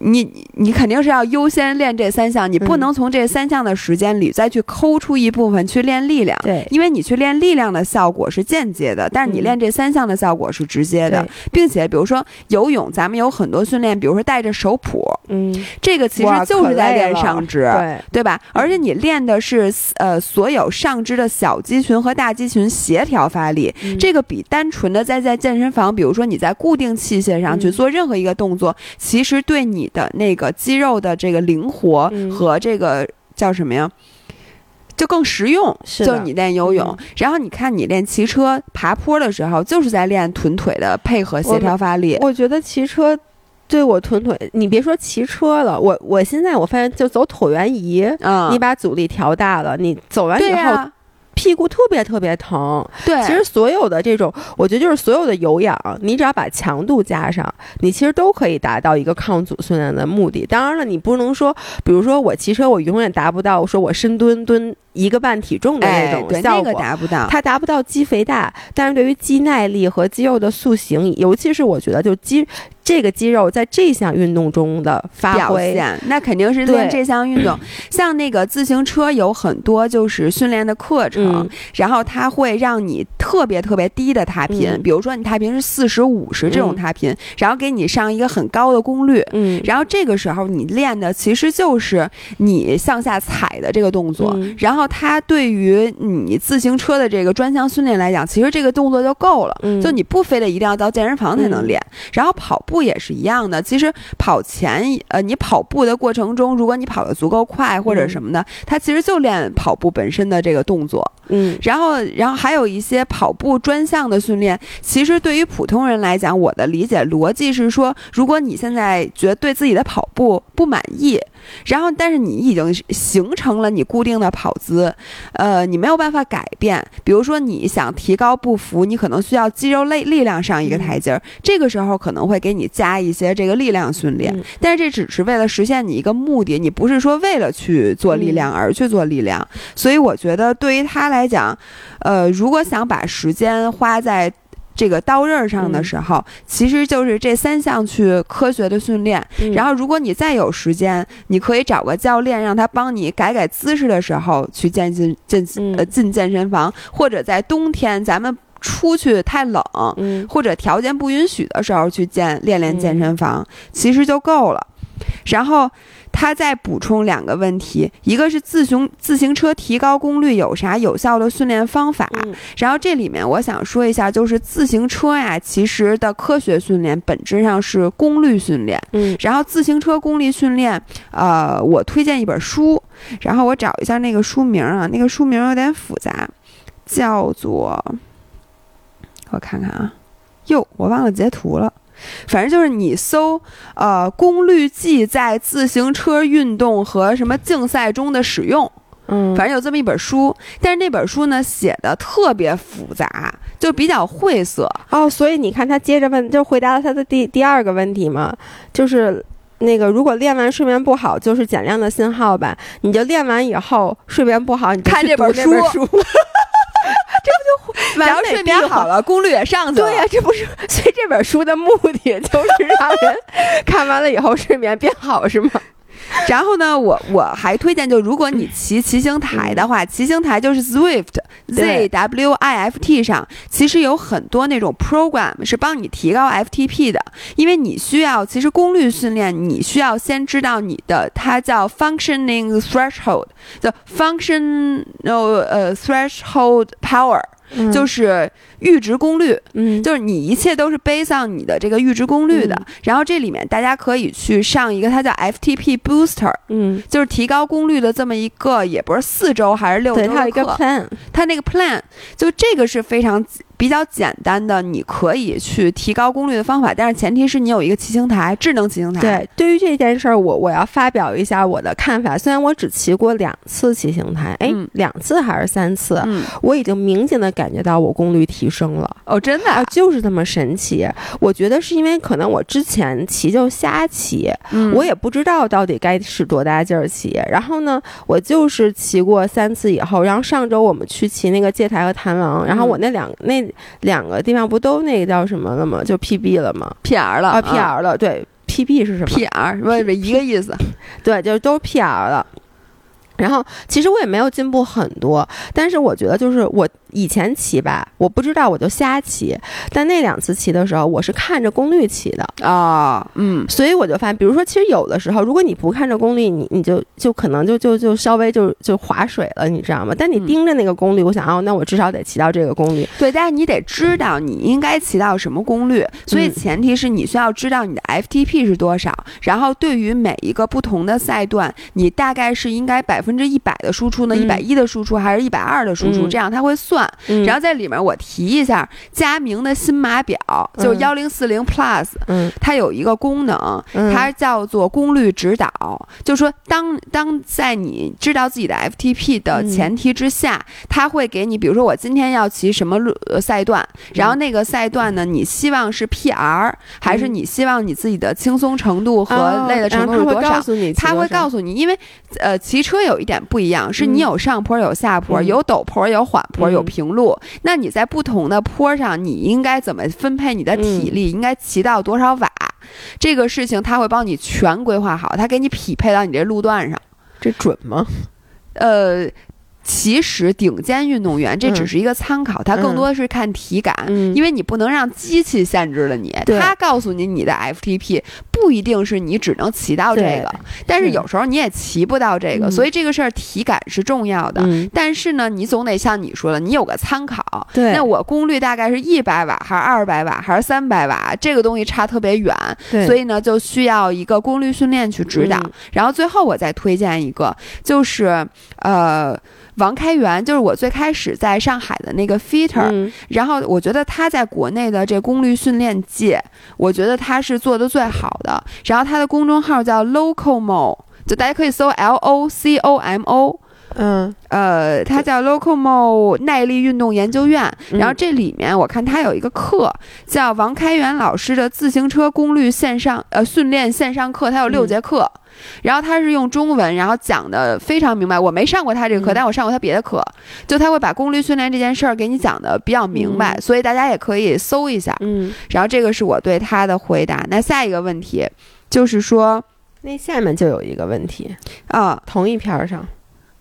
你你肯定是要优先练这三项，你不能从这三项的时间里再去抠出一部分去练力量。对，因为你去练力量的效果是间接的，但是你练这三项的效果是直接的，并且比如说游泳，咱们有很多训练，比如说带着手蹼，嗯，这个其实就是在练上肢，对对吧？而且你练的是呃所有上肢的小肌群和大肌群协调发力，这个比单纯的在在健身房，比如说你在固定器械上去做任何一个动作，其实对你。的那个肌肉的这个灵活和这个叫什么呀？就更实用。就你练游泳，然后你看你练骑车、爬坡的时候，就是在练臀腿的配合协调发力。我觉得骑车对我臀腿，你别说骑车了，我我现在我发现就走椭圆仪，你把阻力调大了，你走完以后。屁股特别特别疼，对，其实所有的这种，我觉得就是所有的有氧，你只要把强度加上，你其实都可以达到一个抗阻训练的目的。当然了，你不能说，比如说我骑车，我永远达不到说我深蹲蹲一个半体重的那种效果，达不到，它达不到肌肥大，但是对于肌耐力和肌肉的塑形，尤其是我觉得就肌。这个肌肉在这项运动中的发挥，那肯定是练这项运动。像那个自行车有很多就是训练的课程，然后它会让你特别特别低的踏频，比如说你踏频是四十五十这种踏频，然后给你上一个很高的功率，嗯，然后这个时候你练的其实就是你向下踩的这个动作，然后它对于你自行车的这个专项训练来讲，其实这个动作就够了，就你不非得一定要到健身房才能练，然后跑步。步也是一样的，其实跑前，呃，你跑步的过程中，如果你跑得足够快或者什么的，它其实就练跑步本身的这个动作。嗯，然后，然后还有一些跑步专项的训练，其实对于普通人来讲，我的理解逻辑是说，如果你现在觉得对自己的跑步不满意。然后，但是你已经形成了你固定的跑姿，呃，你没有办法改变。比如说，你想提高步幅，你可能需要肌肉力力量上一个台阶儿，这个时候可能会给你加一些这个力量训练。但是这只是为了实现你一个目的，你不是说为了去做力量而去做力量。所以我觉得对于他来讲，呃，如果想把时间花在。这个刀刃上的时候，其实就是这三项去科学的训练。然后，如果你再有时间，你可以找个教练，让他帮你改改姿势的时候去健进健呃进健身房，或者在冬天咱们出去太冷，或者条件不允许的时候去健练练健身房，其实就够了。然后。他再补充两个问题，一个是自行自行车提高功率有啥有效的训练方法？然后这里面我想说一下，就是自行车呀，其实的科学训练本质上是功率训练。嗯，然后自行车功率训练，呃，我推荐一本书，然后我找一下那个书名啊，那个书名有点复杂，叫做我看看啊，哟，我忘了截图了。反正就是你搜，呃，功率计在自行车运动和什么竞赛中的使用，嗯，反正有这么一本书，但是那本书呢写的特别复杂，就比较晦涩哦。所以你看他接着问，就回答了他的第第二个问题嘛，就是那个如果练完睡眠不好，就是减量的信号吧？你就练完以后睡眠不好，你看这本书。这不就 [LAUGHS] 完美变好了，功率也上去了。对呀，这不是所以这本书的目的就是让人 [LAUGHS] 看完了以后睡眠变好，是吗？然后呢，我我还推荐，就如果你骑骑行台的话，骑行台就是 Zwift Z W I F T 上，其实有很多那种 program 是帮你提高 F T P 的，因为你需要其实功率训练，你需要先知道你的它叫 functioning threshold，叫 functional 呃 threshold power。就是阈值功率，嗯，就是你一切都是背上你的这个阈值功率的。然后这里面大家可以去上一个，它叫 FTP Booster，嗯，就是提高功率的这么一个，也不是四周还是六周的一个 plan，它那个 plan 就这个是非常。比较简单的，你可以去提高功率的方法，但是前提是你有一个骑行台，智能骑行台。对，对于这件事儿，我我要发表一下我的看法。虽然我只骑过两次骑行台，哎，两次还是三次，我已经明显的感觉到我功率提升了。哦，真的，啊，就是这么神奇。我觉得是因为可能我之前骑就瞎骑，我也不知道到底该使多大劲儿骑。然后呢，我就是骑过三次以后，然后上周我们去骑那个戒台和弹王，然后我那两那。两个地方不都那个叫什么了吗？就 PB 了吗？PR 了啊，PR 了。对，PB 是什么？PR 不不一个意思。[LAUGHS] 对，就都 PR 了。然后其实我也没有进步很多，但是我觉得就是我。以前骑吧，我不知道我就瞎骑，但那两次骑的时候，我是看着功率骑的啊，嗯，所以我就发现，比如说，其实有的时候，如果你不看着功率，你你就就可能就就就稍微就就划水了，你知道吗？但你盯着那个功率，我想哦，那我至少得骑到这个功率。对，但是你得知道你应该骑到什么功率，所以前提是你需要知道你的 FTP 是多少，然后对于每一个不同的赛段，你大概是应该百分之一百的输出呢，一百一的输出还是一百二的输出，这样它会算。然后在里面我提一下，佳明的新码表就幺零四零 Plus，嗯，它有一个功能，它叫做功率指导，就说当当在你知道自己的 FTP 的前提之下，它会给你，比如说我今天要骑什么路赛段，然后那个赛段呢，你希望是 PR 还是你希望你自己的轻松程度和累的程度是多少？他会告诉你，因为呃，骑车有一点不一样，是你有上坡有下坡，有陡坡有缓坡有平路。那你在不同的坡上，你应该怎么分配你的体力？应该骑到多少瓦？这个事情他会帮你全规划好，他给你匹配到你这路段上，这准吗？呃。其实顶尖运动员这只是一个参考，他更多的是看体感，因为你不能让机器限制了你。他告诉你你的 FTP 不一定是你只能骑到这个，但是有时候你也骑不到这个，所以这个事儿体感是重要的。但是呢，你总得像你说的，你有个参考。那我功率大概是一百瓦，还是二百瓦，还是三百瓦？这个东西差特别远，所以呢，就需要一个功率训练去指导。然后最后我再推荐一个，就是呃。王开元就是我最开始在上海的那个 Fitter，然后我觉得他在国内的这功率训练界，我觉得他是做的最好的。然后他的公众号叫 Locomo，就大家可以搜 L O C O M O，嗯，呃，它叫 Locomo 耐力运动研究院。嗯然后这里面我看它有一个课叫王开元老师的自行车功率线上呃训练线上课，它有六嗯节课。然后他是用中文，然后讲的非常明白。我没上过他这个课，嗯但我上过他别的课，就他会把功率训练这件事儿给你讲的比较明白，嗯所以大家也可以搜一下。嗯，然后这个是我对他的回答。那下一个问题就是说，那下面就有一个问题，啊、同一篇儿上，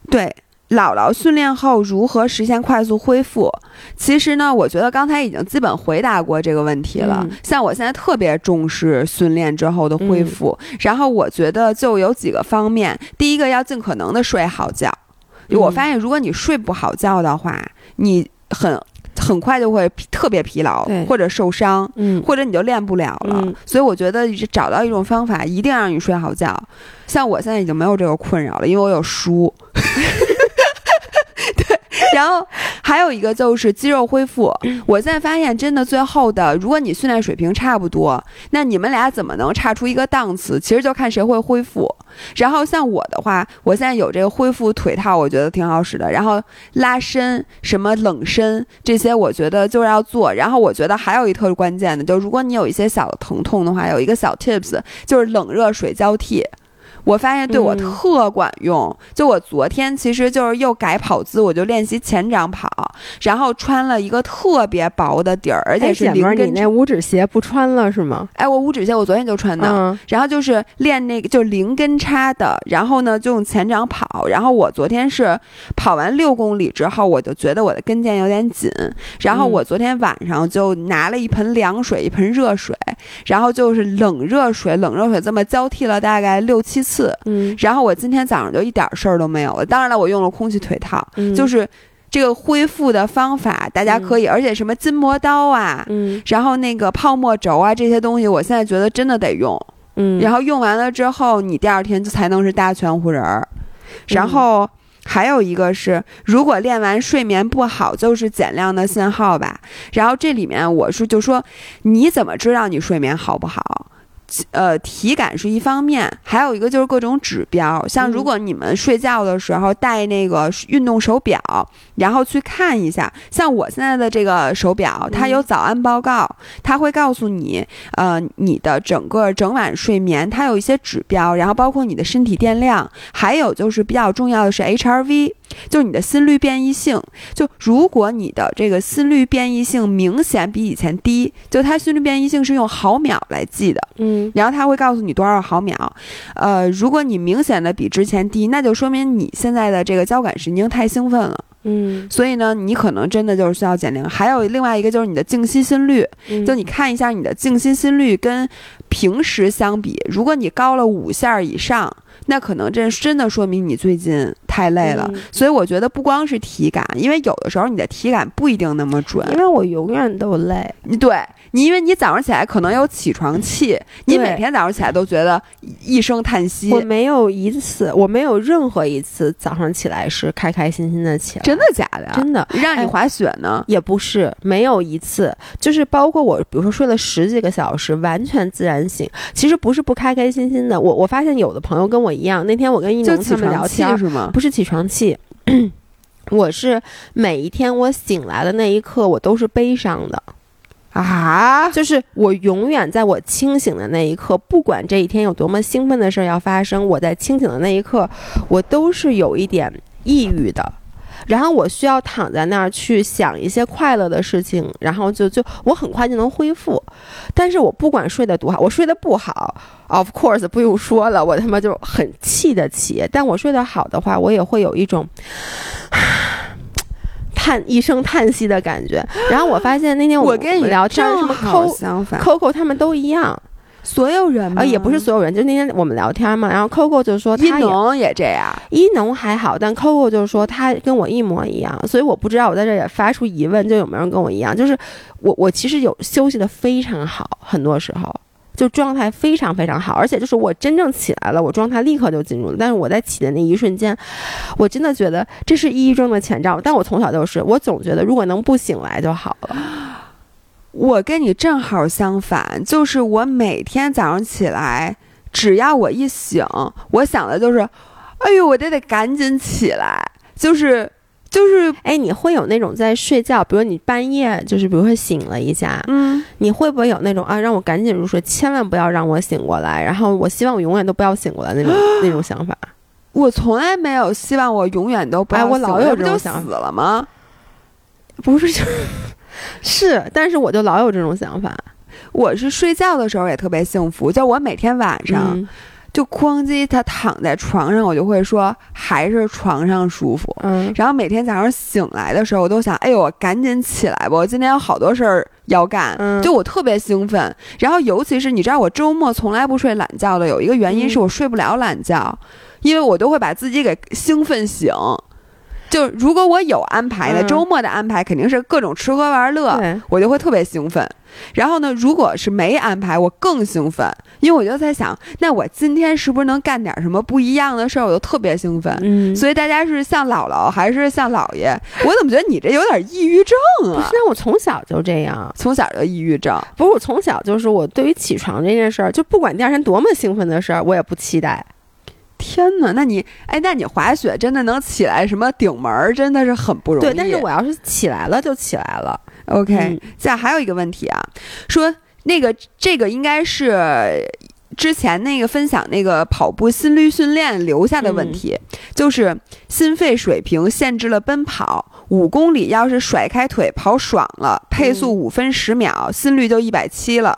对，姥姥训练后如何实现快速恢复？其实呢，我觉得刚才已经基本回答过这个问题了。嗯像我现在特别重视训练之后的恢嗯复，然后我觉得就有几个方面。第一个要尽可能的睡好觉。嗯我发现，如果你睡不好觉的话，你很很快就会特别疲劳，或者受伤。嗯或者你就练不了了，嗯所以我觉得找到一种方法，一定让你睡好觉。像我现在已经没有这个困扰了，因为我有书。[LAUGHS] 对，然后还有一个就是肌肉恢复。我现在发现，真的最后的，如果你训练水平差不多，那你们俩怎么能差出一个档次？其实就看谁会恢复。然后像我的话，我现在有这个恢复腿套，我觉得挺好使的。然后拉伸、什么冷身这些，我觉得就是要做。然后我觉得还有一特关键的，就如果你有一些小疼痛的话，有一个小 tips，就是冷热水交替。我发现对我嗯特管用。就我昨天其实就是又改跑姿，我就练习前掌跑，然后穿了一个特别薄的底儿，而且是零跟。那五指鞋不穿了是吗？哎，我五指鞋我昨天就穿的，嗯然后就是练那个就是零跟差的，然后呢就用前掌跑，然后我昨天是跑完六公里之后，我就觉得我的跟腱有点紧，然后嗯我昨天晚上就拿了一盆凉水，一盆热水，然后就是冷热水冷热水这么交替了大概六七次，嗯然后我今天早上就一点事儿都没有了。当然了，我用了空气腿套，嗯，就是这个恢复的方法，大家可以，而且什么筋膜刀啊。嗯然后那个泡沫轴啊，这些东西，我现在觉得真的得用。嗯，然后用完了之后，你第二天就才能是大全乎人儿。然后还有一个是，如果练完睡眠不好，就是减量的信号吧。然后这里面我是就说，你怎么知道你睡眠好不好？呃，体感是一方面，还有一个就是各种指标，像如嗯。果你们睡觉的时候戴那个运动手表，然后去看一下，像我现在的这个手表，它有早安报告，它会告诉你，呃，你的整个整晚睡眠，它有一些指标，然后包括你的身体电量，还有就是比较重要的是 HRV，就是你的心率变异性。就如果你的这个心率变异性明显比以前低，就它心率变异性是用毫秒来记的，嗯然后它会告诉你多少毫秒。呃，如果你明显的比之前低，那就说明你现在的这个交感神经太兴奋了，嗯所以呢，你可能真的就是需要减龄。还有另外一个就是你的静息心率，嗯，就你看一下你的静心心率跟平时相比，如果你高了五下以上，那可能这真的说明你最近太累了。嗯所以我觉得不光是体感，因为有的时候你的体感不一定那么准。因为我永远都累，你对你，因为你早上起来可能有起床气，你每天早上起来都觉得一声叹息我。没有一次，我没有任何一次早上起来是开开心心的起来，真的假的？真的。哎让你滑雪呢？也不是，没有一次，就是包括我，比如说睡了十几个小时，完全自然醒。其实不是不开开心心的，我我发现有的朋友跟我一样，那天我跟一就起农他们聊天，是吗？不是起床气，[CLEARS THROAT] 我是每一天我醒来的那一刻，我都是悲伤的。啊，就是我永远在我清醒的那一刻，不管这一天有多么兴奋的事儿要发生，我在清醒的那一刻，我都是有一点抑郁的。然后我需要躺在那儿去想一些快乐的事情，然后就就我很快就能恢复。但是我不管睡得多好，我睡得不好，of course 不用说了，我他妈就很气得起。但我睡得好的话，我也会有一种 [SIGHS] 叹一声叹息的感觉。然后我发现那天我跟你聊天，什么正好相反，Coco 他们都一样，所有人吗？啊，也不是所有人，就那天我们聊天嘛，然后 Coco 就说一他也农也这样。伊农还好，但 Coco 就是说他跟我一模一样，所以我不知道我在这也发出疑问，就有没有人跟我一样？就是我我其实有休息的非常好，很多时候就状态非常非常好，而且就是我真正起来了，我状态立刻就进入了。但是我在起的那一瞬间，我真的觉得这是抑郁症的前兆。但我从小就是，我总觉得如果能不醒来就好了。我跟你正好相反，就是我每天早上起来，只要我一醒，我想的就是，哎呦，我得得赶紧起来。就是就是哎，你会有那种在睡觉，比如你半夜就是比如说醒了一下，嗯，你会不会有那种啊，让我赶紧入睡，千万不要让我醒过来，然后我希望我永远都不要醒过来那种 [GASPS] 那种想法？我从来没有希望我永远都不要哎我老有这种想死了吗？不是，就是 [LAUGHS] 是，但是我就老有这种想法。我是睡觉的时候也特别幸福，就我每天晚上、嗯就哐叽，他躺在床上，我就会说还是床上舒服。嗯然后每天早上醒来的时候，我都想，哎呦，我赶紧起来吧，我今天有好多事儿要干，嗯就我特别兴奋。然后尤其是你知道，我周末从来不睡懒觉的，有一个原因嗯是我睡不了懒觉，因为我都会把自己给兴奋醒。就如果我有安排的，嗯周末的安排肯定是各种吃喝玩乐，对，我就会特别兴奋。然后呢，如果是没安排，我更兴奋，因为我就在想，那我今天是不是能干点什么不一样的事儿？我就特别兴奋。嗯，所以大家是像姥姥还是像姥爷？我怎么觉得你这有点抑郁症啊不是？那我从小就这样，从小就抑郁症，不是我从小就是我对于起床这件事儿，就不管第二天多么兴奋的事儿，我也不期待。天哪！那你哎，那你滑雪真的能起来什么顶门儿，真的是很不容易。对，但是我要是起来了就起来了。OK，嗯这样还有一个问题啊，说那个这个应该是之前那个分享那个跑步心率训练留下的问题，就是心肺水平限制了奔跑，五公里要是甩开腿跑爽了，配速五分十秒，心率就一百七了。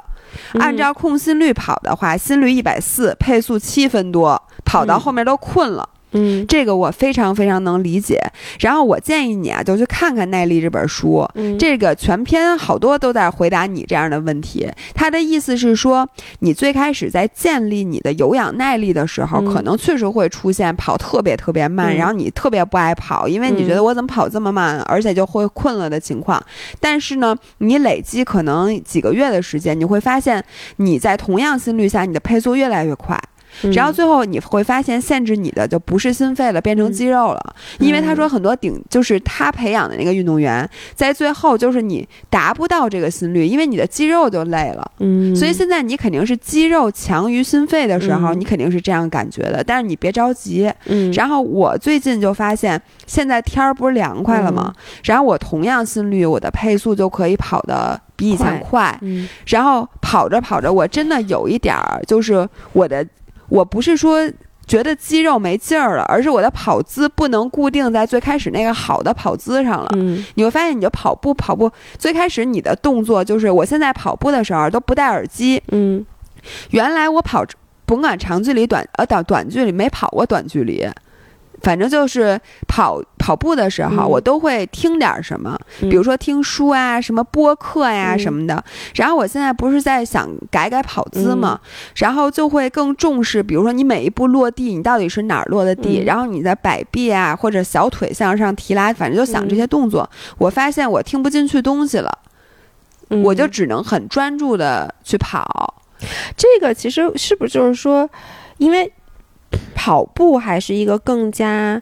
按照控心率跑的话，心率一百四，配速七分多，跑到嗯后面都困了。嗯这个我非常非常能理解。然后我建议你啊，就去看看《耐力》这本书。嗯这个全篇好多都在回答你这样的问题。他的意思是说，你最开始在建立你的有氧耐力的时候，嗯可能确实会出现跑特别特别慢，嗯然后你特别不爱跑，因为你嗯觉得我怎么跑这么慢，而且就会困了的情况。但是呢，你累积可能几个月的时间，你会发现你在同样心率下，你的配速越来越快。嗯然后最后你会发现，限制你的就不是心肺了，变成肌肉了。因为他说很多顶就是他培养的那个运动员，在最后就是你达不到这个心率，因为你的肌肉就累了。嗯，所以现在你肯定是肌肉强于心肺的时候，嗯你肯定是这样感觉的。但是你别着急。嗯，然后我最近就发现，现在天儿不是凉快了吗？嗯然后我同样心率，我的配速就可以跑的比以前快。嗯然后跑着跑着，我真的有一点儿，就是我的，我不是说觉得肌肉没劲儿了，而是我的跑姿不能固定在最开始那个好的跑姿上了。嗯你会发现，你就跑步跑步，最开始你的动作就是，我现在跑步的时候都不戴耳机。嗯原来我跑，甭管长距离、短呃短短距离，没跑过短距离。反正就是跑跑步的时候，嗯。我都会听点儿什么，嗯。比如说听书啊、什么播客呀、嗯。什么的。然后我现在不是在想改改跑姿嘛，嗯然后就会更重视，比如说你每一步落地，你到底是哪儿落的地，嗯。然后你在摆臂啊或者小腿向上提拉，反正就想这些动作。我发现我听不进去东西了，嗯。我就只能很专注的去跑。这个其实是不是就是说，因为跑步还是一个更加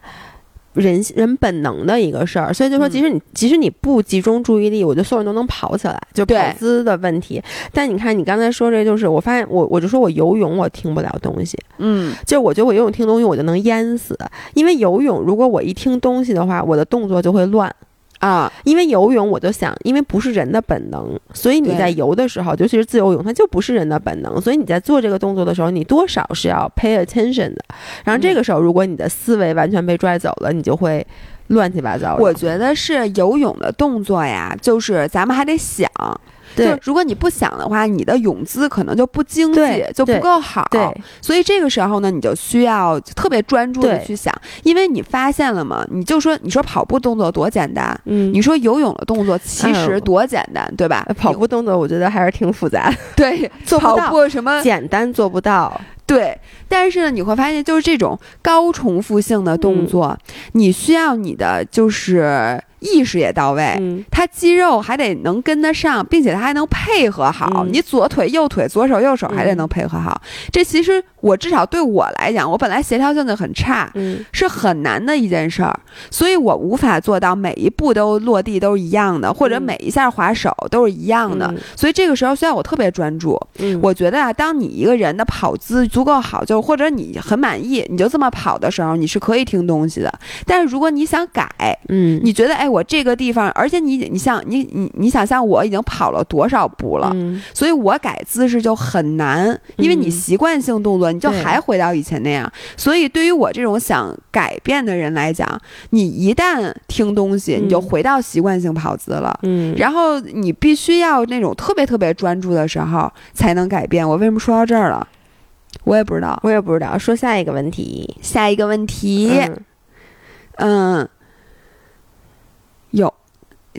人人本能的一个事儿，所以就说，嗯。即使你、即使你不集中注意力，我觉得所有人都能跑起来，就跑姿的问题。但你看你刚才说这就是，我发现我我就说我游泳我听不了东西，嗯，就我觉得我游泳听东西我就能淹死，因为游泳如果我一听东西的话，我的动作就会乱。啊，因为游泳，我就想，因为不是人的本能，所以你在游的时候，尤其是自由泳，它就不是人的本能，所以你在做这个动作的时候，你多少是要 pay attention 的。然后这个时候，如果你的思维完全被拽走了，你就会乱七八糟的。我觉得是游泳的动作呀，就是咱们还得想。就对如果你不想的话，你的泳姿可能就不经济，就不够好。对，所以这个时候呢，你就需要特别专注的去想，因为你发现了吗？你就说，你说跑步动作多简单，嗯，你说游泳的动作其哎实多简单，对吧？跑步动作，我觉得还是挺复杂的，[LAUGHS] 对，跑 [LAUGHS] 做不到，步什么简单做不到。对，但是呢，你会发现，就是这种高重复性的嗯动作，你需要你的就是意识也到位。嗯它肌肉还得能跟得上，并且他还能配合好。嗯你左腿、右腿、左手、右手还得嗯能配合好。这其实我至少对我来讲，我本来协调性就很差，嗯是很难的一件事儿，所以我无法做到每一步都落地都是一样的，或者嗯每一下划手都是一样的。嗯所以这个时候虽然我特别专注。嗯，我觉得啊，当你一个人的跑姿足够好，好，就或者你很满意，你就这么跑的时候，你是可以听东西的。但是如果你想改，嗯你觉得哎，我这个地方，而且你你像你你你想象我已经跑了多少步了，嗯所以我改姿势就很难，因为你嗯习惯性动作，你就还回到以前那样。所以对于我这种想改变的人来讲，你一旦听东西，你就嗯回到习惯性跑姿了。嗯，然后你必须要那种特别特别专注的时候才能改变。我为什么说到这儿了？我也不知道。我也不知道。说下一个问题，下一个问题，嗯嗯，有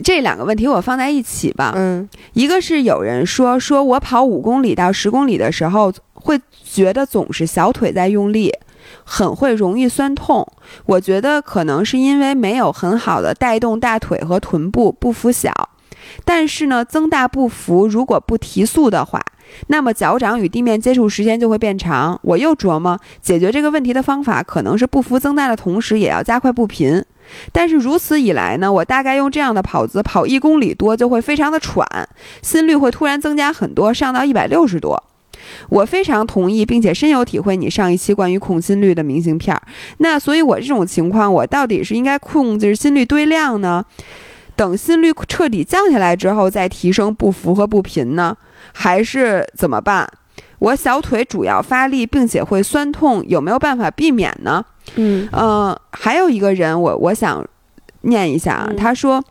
这两个问题我放在一起吧。嗯一个是有人说，说我跑五公里到十公里的时候，会觉得总是小腿在用力，很会容易酸痛。我觉得可能是因为没有很好的带动大腿和臀部，不服小。但是呢，增大步幅如果不提速的话，那么脚掌与地面接触时间就会变长。我又琢磨，解决这个问题的方法可能是步幅增大的同时，也要加快步频。但是如此以来呢，我大概用这样的跑姿跑一公里多就会非常的喘，心率会突然增加很多，上到一百六十多。我非常同意，并且深有体会你上一期关于控心率的明信片儿。那所以，我这种情况，我到底是应该控制心率堆量呢？等心率彻底降下来之后再提升步幅和步频呢？还是怎么办？我小腿主要发力，并且会酸痛，有没有办法避免呢？嗯呃，还有一个人我，我想念一下啊，嗯他说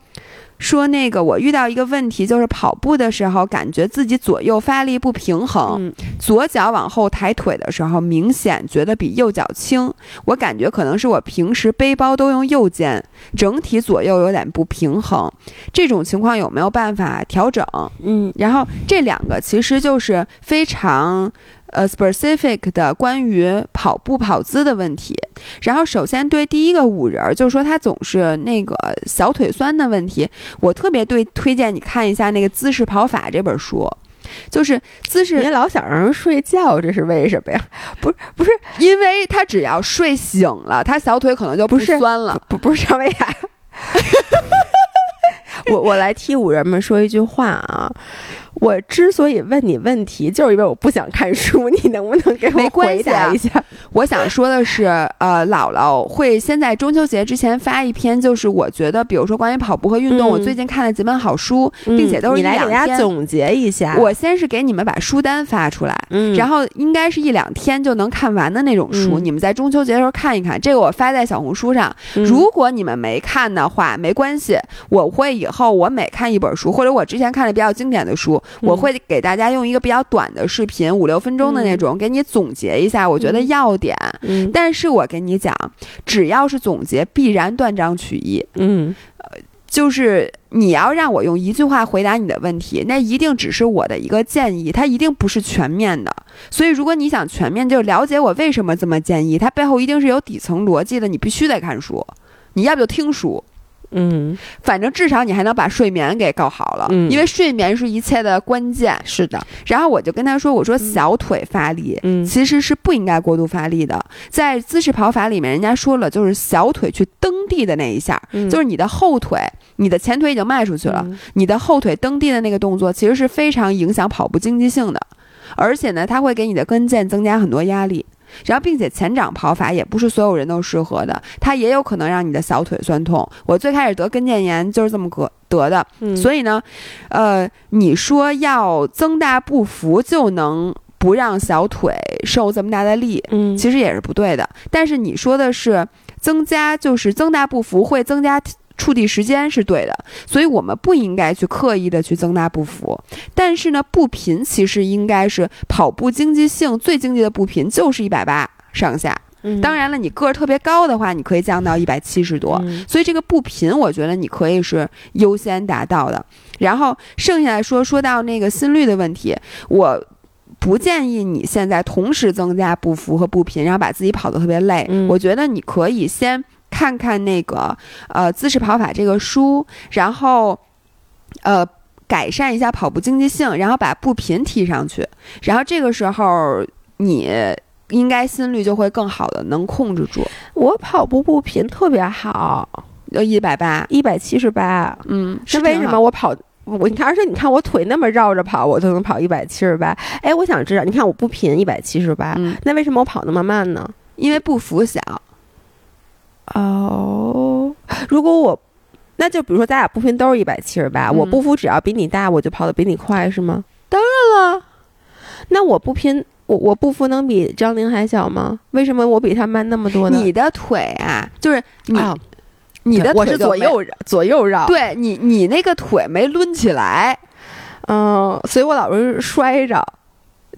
说那个我遇到一个问题，就是跑步的时候感觉自己左右发力不平衡，嗯左脚往后抬腿的时候，明显觉得比右脚轻。我感觉可能是我平时背包都用右肩，整体左右有点不平衡。这种情况有没有办法调整？嗯然后这两个其实就是非常呃 specific 的关于跑步跑姿的问题。然后首先对第一个五人儿，就是说他总是那个小腿酸的问题，我特别对推荐你看一下那个《姿势跑法》这本书。就是姿势你老想让人睡觉，这是为什么呀？[LAUGHS] 不是不是因为他只要睡醒了，他小腿可能就不酸了。不不是张维亚。[LAUGHS] [LAUGHS] 我我来替五人们说一句话啊！我之所以问你问题，就是因为我不想看书，[LAUGHS] 你能不能给我回答一下？[LAUGHS] 我想说的是，呃，姥姥会先在中秋节之前发一篇，就是我觉得，比如说关于跑步和运动，嗯我最近看了几本好书，并且都是一你来给大家。总结一下。我先是给你们把书单发出来，嗯，然后应该是一两天就能看完的那种书，嗯你们在中秋节的时候看一看。这个我发在小红书上，嗯如果你们没看的话，没关系，我会以后我每看一本书，或者我之前看的比较经典的书，嗯我会给大家用一个比较短的视频，五六分钟的那种，给你总结一下我觉得要点。嗯但是我跟你讲，只要是总结，必然断章取义。嗯就是你要让我用一句话回答你的问题，那一定只是我的一个建议，它一定不是全面的。所以，如果你想全面，就了解我为什么这么建议，它背后一定是有底层逻辑的。你必须得看书，你要不就听书，嗯，反正至少你还能把睡眠给搞好了，嗯。因为睡眠是一切的关键。是的，然后我就跟他说：“我说小腿发力，嗯。其实是不应该过度发力的。在姿势跑法里面，人家说了，就是小腿去蹬地的那一下，嗯。就是你的后腿，你的前腿已经迈出去了，嗯。你的后腿蹬地的那个动作，其实是非常影响跑步经济性的，而且呢，它会给你的跟腱增加很多压力。然后，并且前掌跑法也不是所有人都适合的，它也有可能让你的小腿酸痛。我最开始得跟腱炎就是这么得得的，嗯所以呢，呃，你说要增大步幅就能不让小腿受这么大的力，嗯其实也是不对的。但是你说的是增加，就是增大步幅会增加触地时间是对的，所以我们不应该去刻意的去增大步幅。但是呢，步频其实应该是跑步经济性最经济的步频就是一百八上下。嗯当然了，你个儿特别高的话，你可以降到一百七十多。嗯所以这个步频，我觉得你可以是优先达到的。然后剩下来说说到那个心率的问题，我不建议你现在同时增加步幅和步频，然后把自己跑得特别累。嗯我觉得你可以先看看那个呃姿势跑法这个书，然后呃。改善一下跑步经济性，然后把步频提上去，然后这个时候你应该心率就会更好的能控制住，我跑步步频特别好，呃，一百八，一百七十八。嗯，是为什么？我跑我你看，而且你看我腿那么绕着跑，我都能跑一百七十八。哎，我想知道，你看我步频一百七十八，嗯，那为什么我跑那么慢呢？因为步幅小。哦，如果我，那就比如说咱俩步频都是一百七十八，嗯我步幅只要比你大，我就跑得比你快，是吗？当然了，那我步频，我我步幅能比张宁还小吗？为什么我比他慢那么多呢？你的腿啊，就是你、啊你的我是腿，左右左右绕，，对你你那个腿没抡起来。嗯，所以我老是摔着。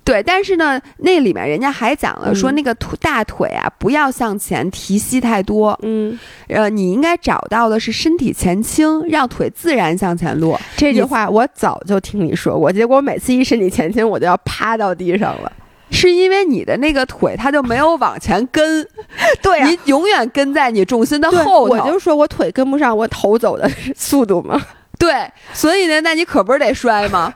对，但是呢，那里面人家还讲了，说嗯那个腿大腿啊，不要向前提膝太多，嗯，呃，你应该找到的是身体前倾，让腿自然向前落。这句话我早就听你说过，结果每次一身体前倾，我就要趴到地上了。是因为你的那个腿它就没有往前跟，[LAUGHS] 对你永远跟在你重心的后头。我就说我腿跟不上我头走的速度嘛。对，所以呢，那你可不是得摔吗？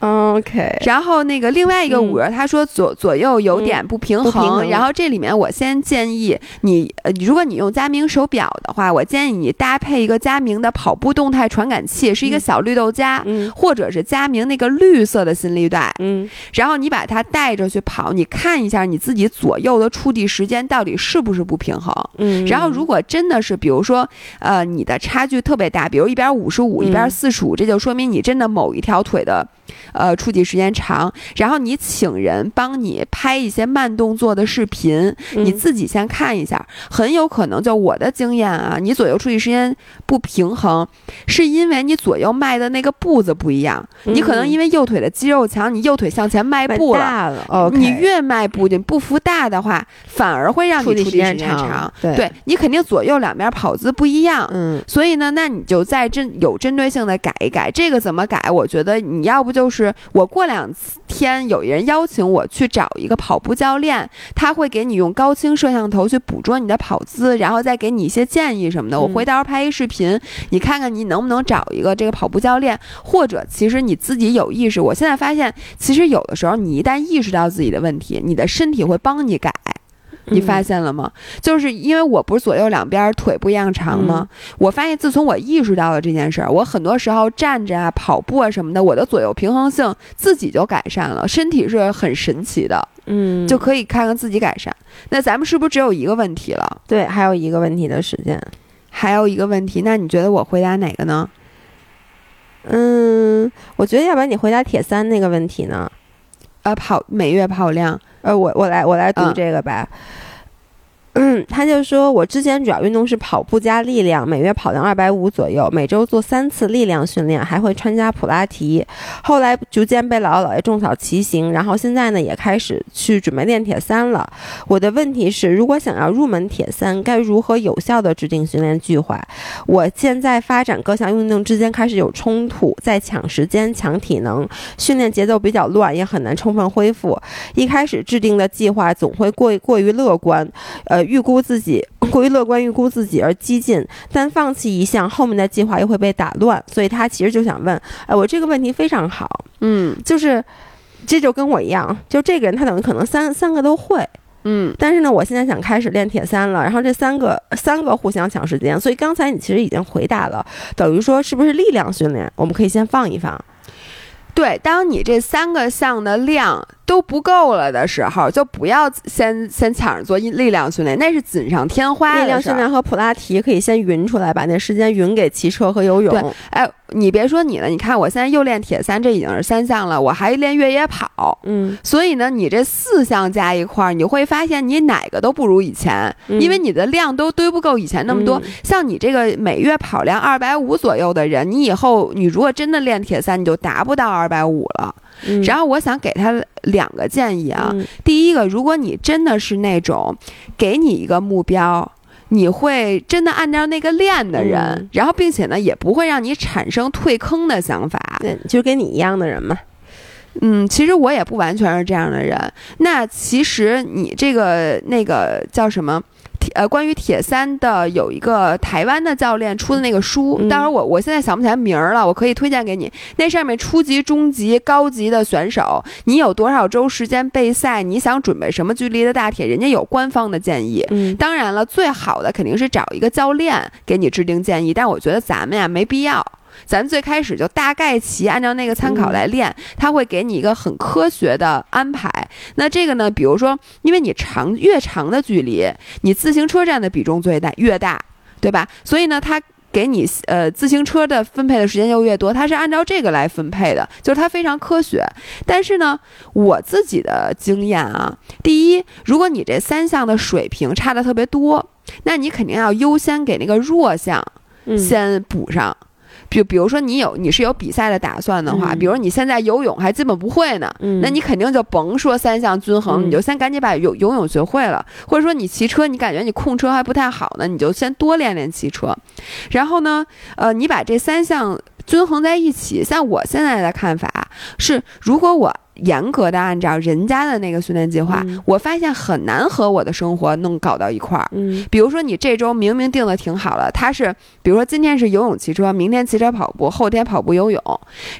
OK，然后那个另外一个嗯。五人，他说左左右有点不平衡。然后这里面我先建议你，呃，如果你用佳明手表的话，我建议你搭配一个佳明的跑步动态传感器，是一个嗯。小绿豆夹。嗯。或者是佳明那个绿色的心率带，嗯。然后你把它带着去跑，你看一下你自己左右的触地时间到底是不是不平衡。嗯，然后，如果真的是，比如说，呃，你的差距特别大，比如一边五十五，一边嗯。四十五，这就说明你真的某一条腿的，呃，触地时间长。然后你请人帮你拍一些慢动作的视频，你嗯自己先看一下，很有可能就我的经验啊，你左右触地时间不平衡，是因为你左右迈的那个步子不一样。你可能因为为右腿的肌肉强，你右腿向前迈步了。你越迈步，你步幅大的话，反而会让你触地时间长间长。对对你肯定左右两边跑姿不一样。嗯所以呢，那你就再针有针对性的改一改。这个怎么改？我觉得你要不就是我过两天有人邀请我去找一个跑步教练，他会给你用高清摄像头去捕捉你的跑姿，然后再给你一些建议什么的。我嗯回头拍一视频，你看看你能不能找一个这个跑步教练，或者其实你自己有意识。我现在发现，其实有的时候你一旦意识到自己的问题，你的身体会帮你改。你发现了吗？就是因为我不是左右两边腿不一样长吗？我发现自从我意识到了这件事儿，我很多时候站着啊、跑步啊什么的，我的左右平衡性自己就改善了，身体是很神奇的，嗯，就可以看看自己改善。那咱们是不是只有一个问题了？对，还有一个问题的时间，还有一个问题，那你觉得我回答哪个呢？嗯，我觉得要不然你回答铁三那个问题呢？呃，跑每月跑量，呃，我我来我来读嗯这个吧。嗯，他就说，我之前主要运动是跑步加力量，每月跑量二百五左右，每周做三次力量训练，还会参加普拉提。后来逐渐被姥姥姥爷种草骑行，然后现在呢也开始去准备练铁三了。我的问题是，如果想要入门铁三，该如何有效的制定训练计划？我现在发展各项运动之间开始有冲突，在抢时间、抢体能，训练节奏比较乱，也很难充分恢复。一开始制定的计划总会过过于乐观，呃，预估自己过于乐观，预估自己而激进，但放弃一项，后面的计划又会被打乱。所以他其实就想问，哎、我这个问题非常好，嗯就是这就跟我一样，就这个人他等于可能三三个都会，嗯但是呢，我现在想开始练铁三了，然后这三个三个互相抢时间，所以刚才你其实已经回答了，等于说是不是力量训练，我们可以先放一放。对，当你这三个项的量都不够了的时候，就不要先先抢着做力量训练，那是锦上添花力。量训练和普拉提可以先匀出来，把那时间匀给骑车和游泳。对哎，你别说你了，你看我现在又练铁三，这已经是三项了，我还练越野跑。嗯，所以呢，你这四项加一块儿，你会发现你哪个都不如以前，嗯因为你的量都堆不够以前那么多。嗯像你这个每月跑量二百五左右的人，你以后你如果真的练铁三，你就达不到二百五了。嗯然后我想给他两个建议啊，嗯第一个，如果你真的是那种给你一个目标。你会真的按照那个练的人，嗯然后并且呢，也不会让你产生退坑的想法。对，就跟你一样的人嘛。嗯，其实我也不完全是这样的人。那其实你这个那个叫什么？铁呃，关于铁三的有一个台湾的教练出的那个书，嗯当然我我现在想不起来名儿了，我可以推荐给你。那上面初级、中级、高级的选手，你有多少周时间备赛？你想准备什么距离的大铁？人家有官方的建议。嗯当然了，最好的肯定是找一个教练给你制定建议，但我觉得咱们呀没必要。咱最开始就大概齐按照那个参考来练，他会给你一个很科学的安排。那这个呢，比如说，因为你长越长的距离，你自行车占的比重最大越大，对吧？所以呢，他。给你呃自行车的分配的时间就越多，它是按照这个来分配的，就是它非常科学。但是呢，我自己的经验啊，第一，如果你这三项的水平差的特别多，那你肯定要优先给那个弱项先补上。比比如说你有你是有比赛的打算的话，比如你现在游泳还基本不会呢，那你肯定就甭说三项均衡，你就先赶紧把游游泳学会了，或者说你骑车你感觉你控车还不太好呢，你就先多练练骑车，然后呢，呃，你把这三项均衡在一起。像我现在的看法是，如果我。严格的按照人家的那个训练计划，我发现很难和我的生活弄搞到一块儿。嗯，比如说你这周明明定的挺好了，他是比如说今天是游泳骑车，明天骑车跑步，后天跑步游泳，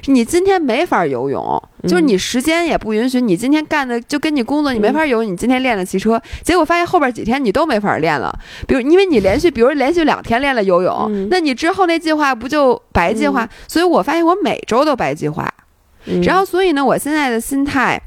你今天没法游泳，就是你时间也不允许。你今天干的就跟你工作，你没法游泳。你今天练了骑车，结果发现后边几天你都没法练了。比如因为你连续，比如连续两天练了游泳，那你之后那计划不就白计划？所以我发现我每周都白计划。然后，所以呢，我现在的心态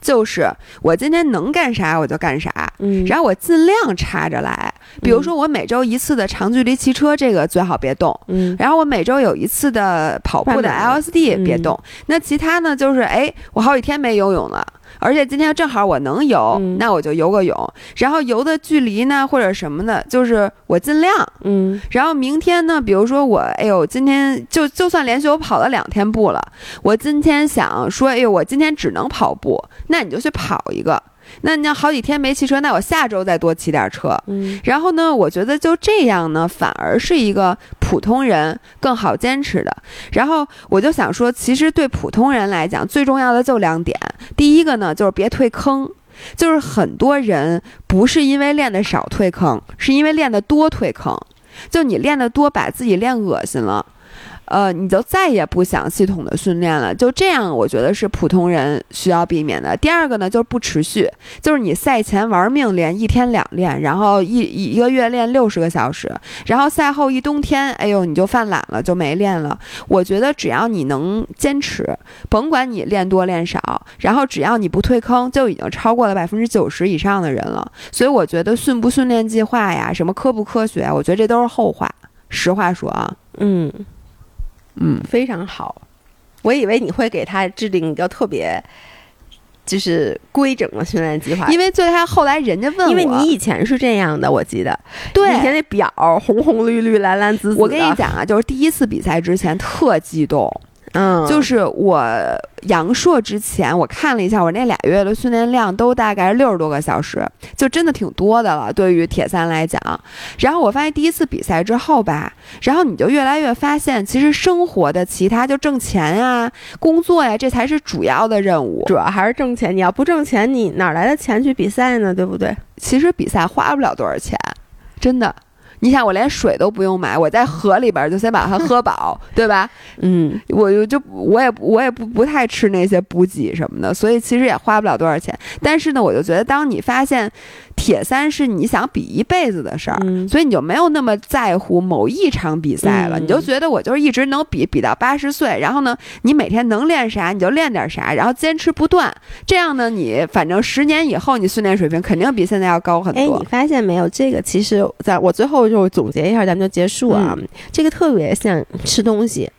就是，我今天能干啥我就干啥，嗯，然后我尽量插着来。比如说，我每周一次的长距离骑车，这个最好别动，嗯，然后我每周有一次的跑步的 LSD 别动。那其他呢，就是哎，我好几天没游泳了。而且今天正好我能游，那我就游个泳。然后游的距离呢，或者什么的，就是我尽量。嗯。然后明天呢，比如说我，哎呦，今天就就算连续我跑了两天步了，我今天想说，哎呦，我今天只能跑步，那你就去跑一个。那你要好几天没骑车，那我下周再多骑点车。嗯，然后呢，我觉得就这样呢，反而是一个普通人更好坚持的。然后我就想说，其实对普通人来讲，最重要的就两点。第一个呢，就是别退坑，就是很多人不是因为练的少退坑，是因为练的多退坑。就你练的多，把自己练恶心了。呃，你就再也不想系统的训练了，就这样，我觉得是普通人需要避免的。第二个呢，就是不持续，就是你赛前玩命练，一天两练，然后一一个月练六十个小时，然后赛后一冬天，哎呦，你就犯懒了，就没练了。我觉得只要你能坚持，甭管你练多练少，然后只要你不退坑，就已经超过了百分之九十以上的人了。所以我觉得训不训练计划呀，什么科不科学，我觉得这都是后话。实话说啊，嗯。嗯，非常好。我以为你会给他制定一个特别，就是规整的训练计划。因为最开后来人家问我，因为你以前是这样的，我记得，对，以前那表红红绿绿蓝蓝紫紫。我跟你讲啊，就是第一次比赛之前特激动。嗯，就是我阳朔之前，我看了一下，我那俩月的训练量都大概是六十多个小时，就真的挺多的了。对于铁三来讲，然后我发现第一次比赛之后吧，然后你就越来越发现，其实生活的其他就挣钱呀、工作呀，这才是主要的任务。主要还是挣钱，你要不挣钱，你哪来的钱去比赛呢？对不对？其实比赛花不了多少钱，真的。你想，我连水都不用买，我在河里边就先把它喝饱，[LAUGHS] 对吧？嗯，我就就我也我也不不太吃那些补给什么的，所以其实也花不了多少钱。但是呢，我就觉得，当你发现铁三是你想比一辈子的事儿，所以你就没有那么在乎某一场比赛了，你就觉得我就是一直能比比到八十岁。然后呢，你每天能练啥你就练点啥，然后坚持不断。这样呢，你反正十年以后你训练水平肯定比现在要高很多。哎，你发现没有？这个其实在我最后。就总结一下，咱们就结束啊。这个特别像吃东西，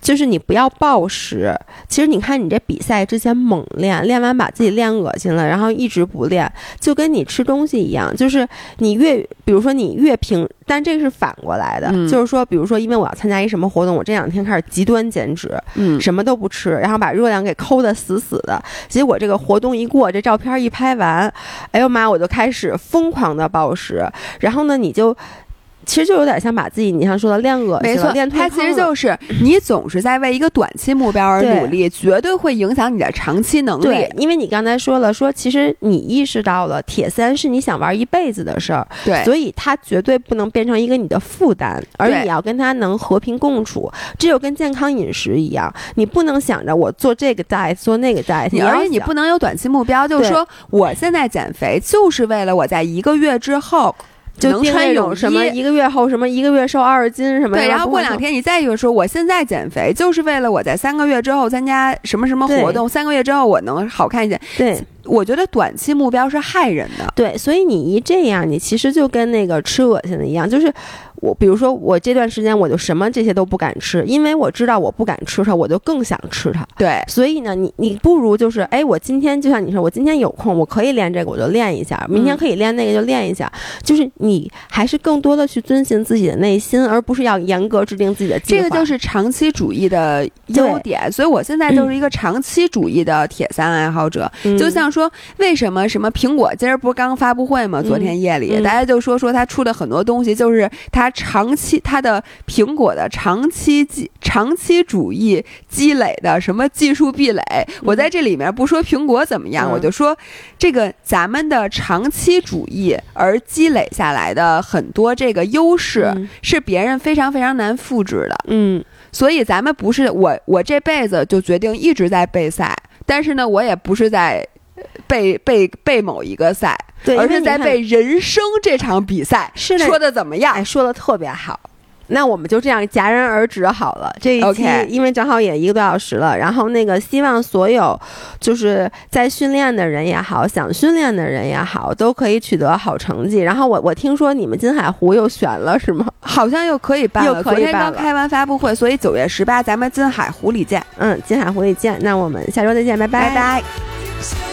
就是你不要暴食。其实你看，你这比赛之前猛练，练完把自己练恶心了，然后一直不练，就跟你吃东西一样。就是你越，比如说你越平，但这个是反过来的，就是说，比如说，因为我要参加一什么活动，我这两天开始极端减脂，嗯，什么都不吃，然后把热量给抠的死死的。结果这个活动一过，这照片一拍完，哎呦妈，我就开始疯狂的暴食。然后呢，你就。其实就有点像把自己，你像说的练恶心，没错，它其实就是 [CLEARS THROAT] 你总是在为一个短期目标而努力，绝对会影响你的长期能力。对，因为你刚才说了，说其实你意识到了铁三是你想玩一辈子的事儿，对，所以它绝对不能变成一个你的负担，而你要跟它能和平共处。这就跟健康饮食一样，你不能想着我做这个 diet 做那个 diet，而且你不能有短期目标，就是说我现在减肥就是为了我在一个月之后。就定能穿泳那种什么衣一个月后什么一个月瘦二十斤什么的。对，然后过两天你再一个说，我现在减肥就是为了我在三个月之后参加什么什么活动，三个月之后我能好看一点。对我觉得短期目标是害人的。对，所以你一这样，你其实就跟那个吃恶心的一样，就是我，比如说我这段时间我就什么这些都不敢吃，因为我知道我不敢吃它，我就更想吃它。对，所以呢，你你不如就是，哎，我今天就像你说，我今天有空，我可以练这个，我就练一下；明天嗯可以练那个，就练一下。就是你还是更多的去遵循自己的内心，而不是要严格制定自己的计划。这个就是长期主义的优点。所以我现在就是一个长期主义的铁三爱好者。嗯就像说，为什么什么苹果今儿不是刚发布会吗？昨天夜里、嗯大家就说说它出的很多东西，就是它长期它的苹果的长期积长期主义积累的什么技术壁垒。我在这里面不说苹果怎么样，嗯我就说这个咱们的长期主义而积累下来的很多这个优势，嗯是别人非常非常难复制的。嗯所以咱们不是我，我这辈子就决定一直在备赛，但是呢，我也不是在呃备备备某一个赛，对，而是在备人生这场比赛。是说的怎么样？哎，说的特别好。那我们就这样戛然而止好了。这一期因为正好也一个多小时了，然后那个希望所有就是在训练的人也好，想训练的人也好，都可以取得好成绩。然后我我听说你们金海湖又选了是吗？[LAUGHS] 好像又可以办了，又可以昨天办了刚开完发布会，所以九月十八咱们金海湖里见，嗯，金海湖里见。那我们下周再见，拜拜拜拜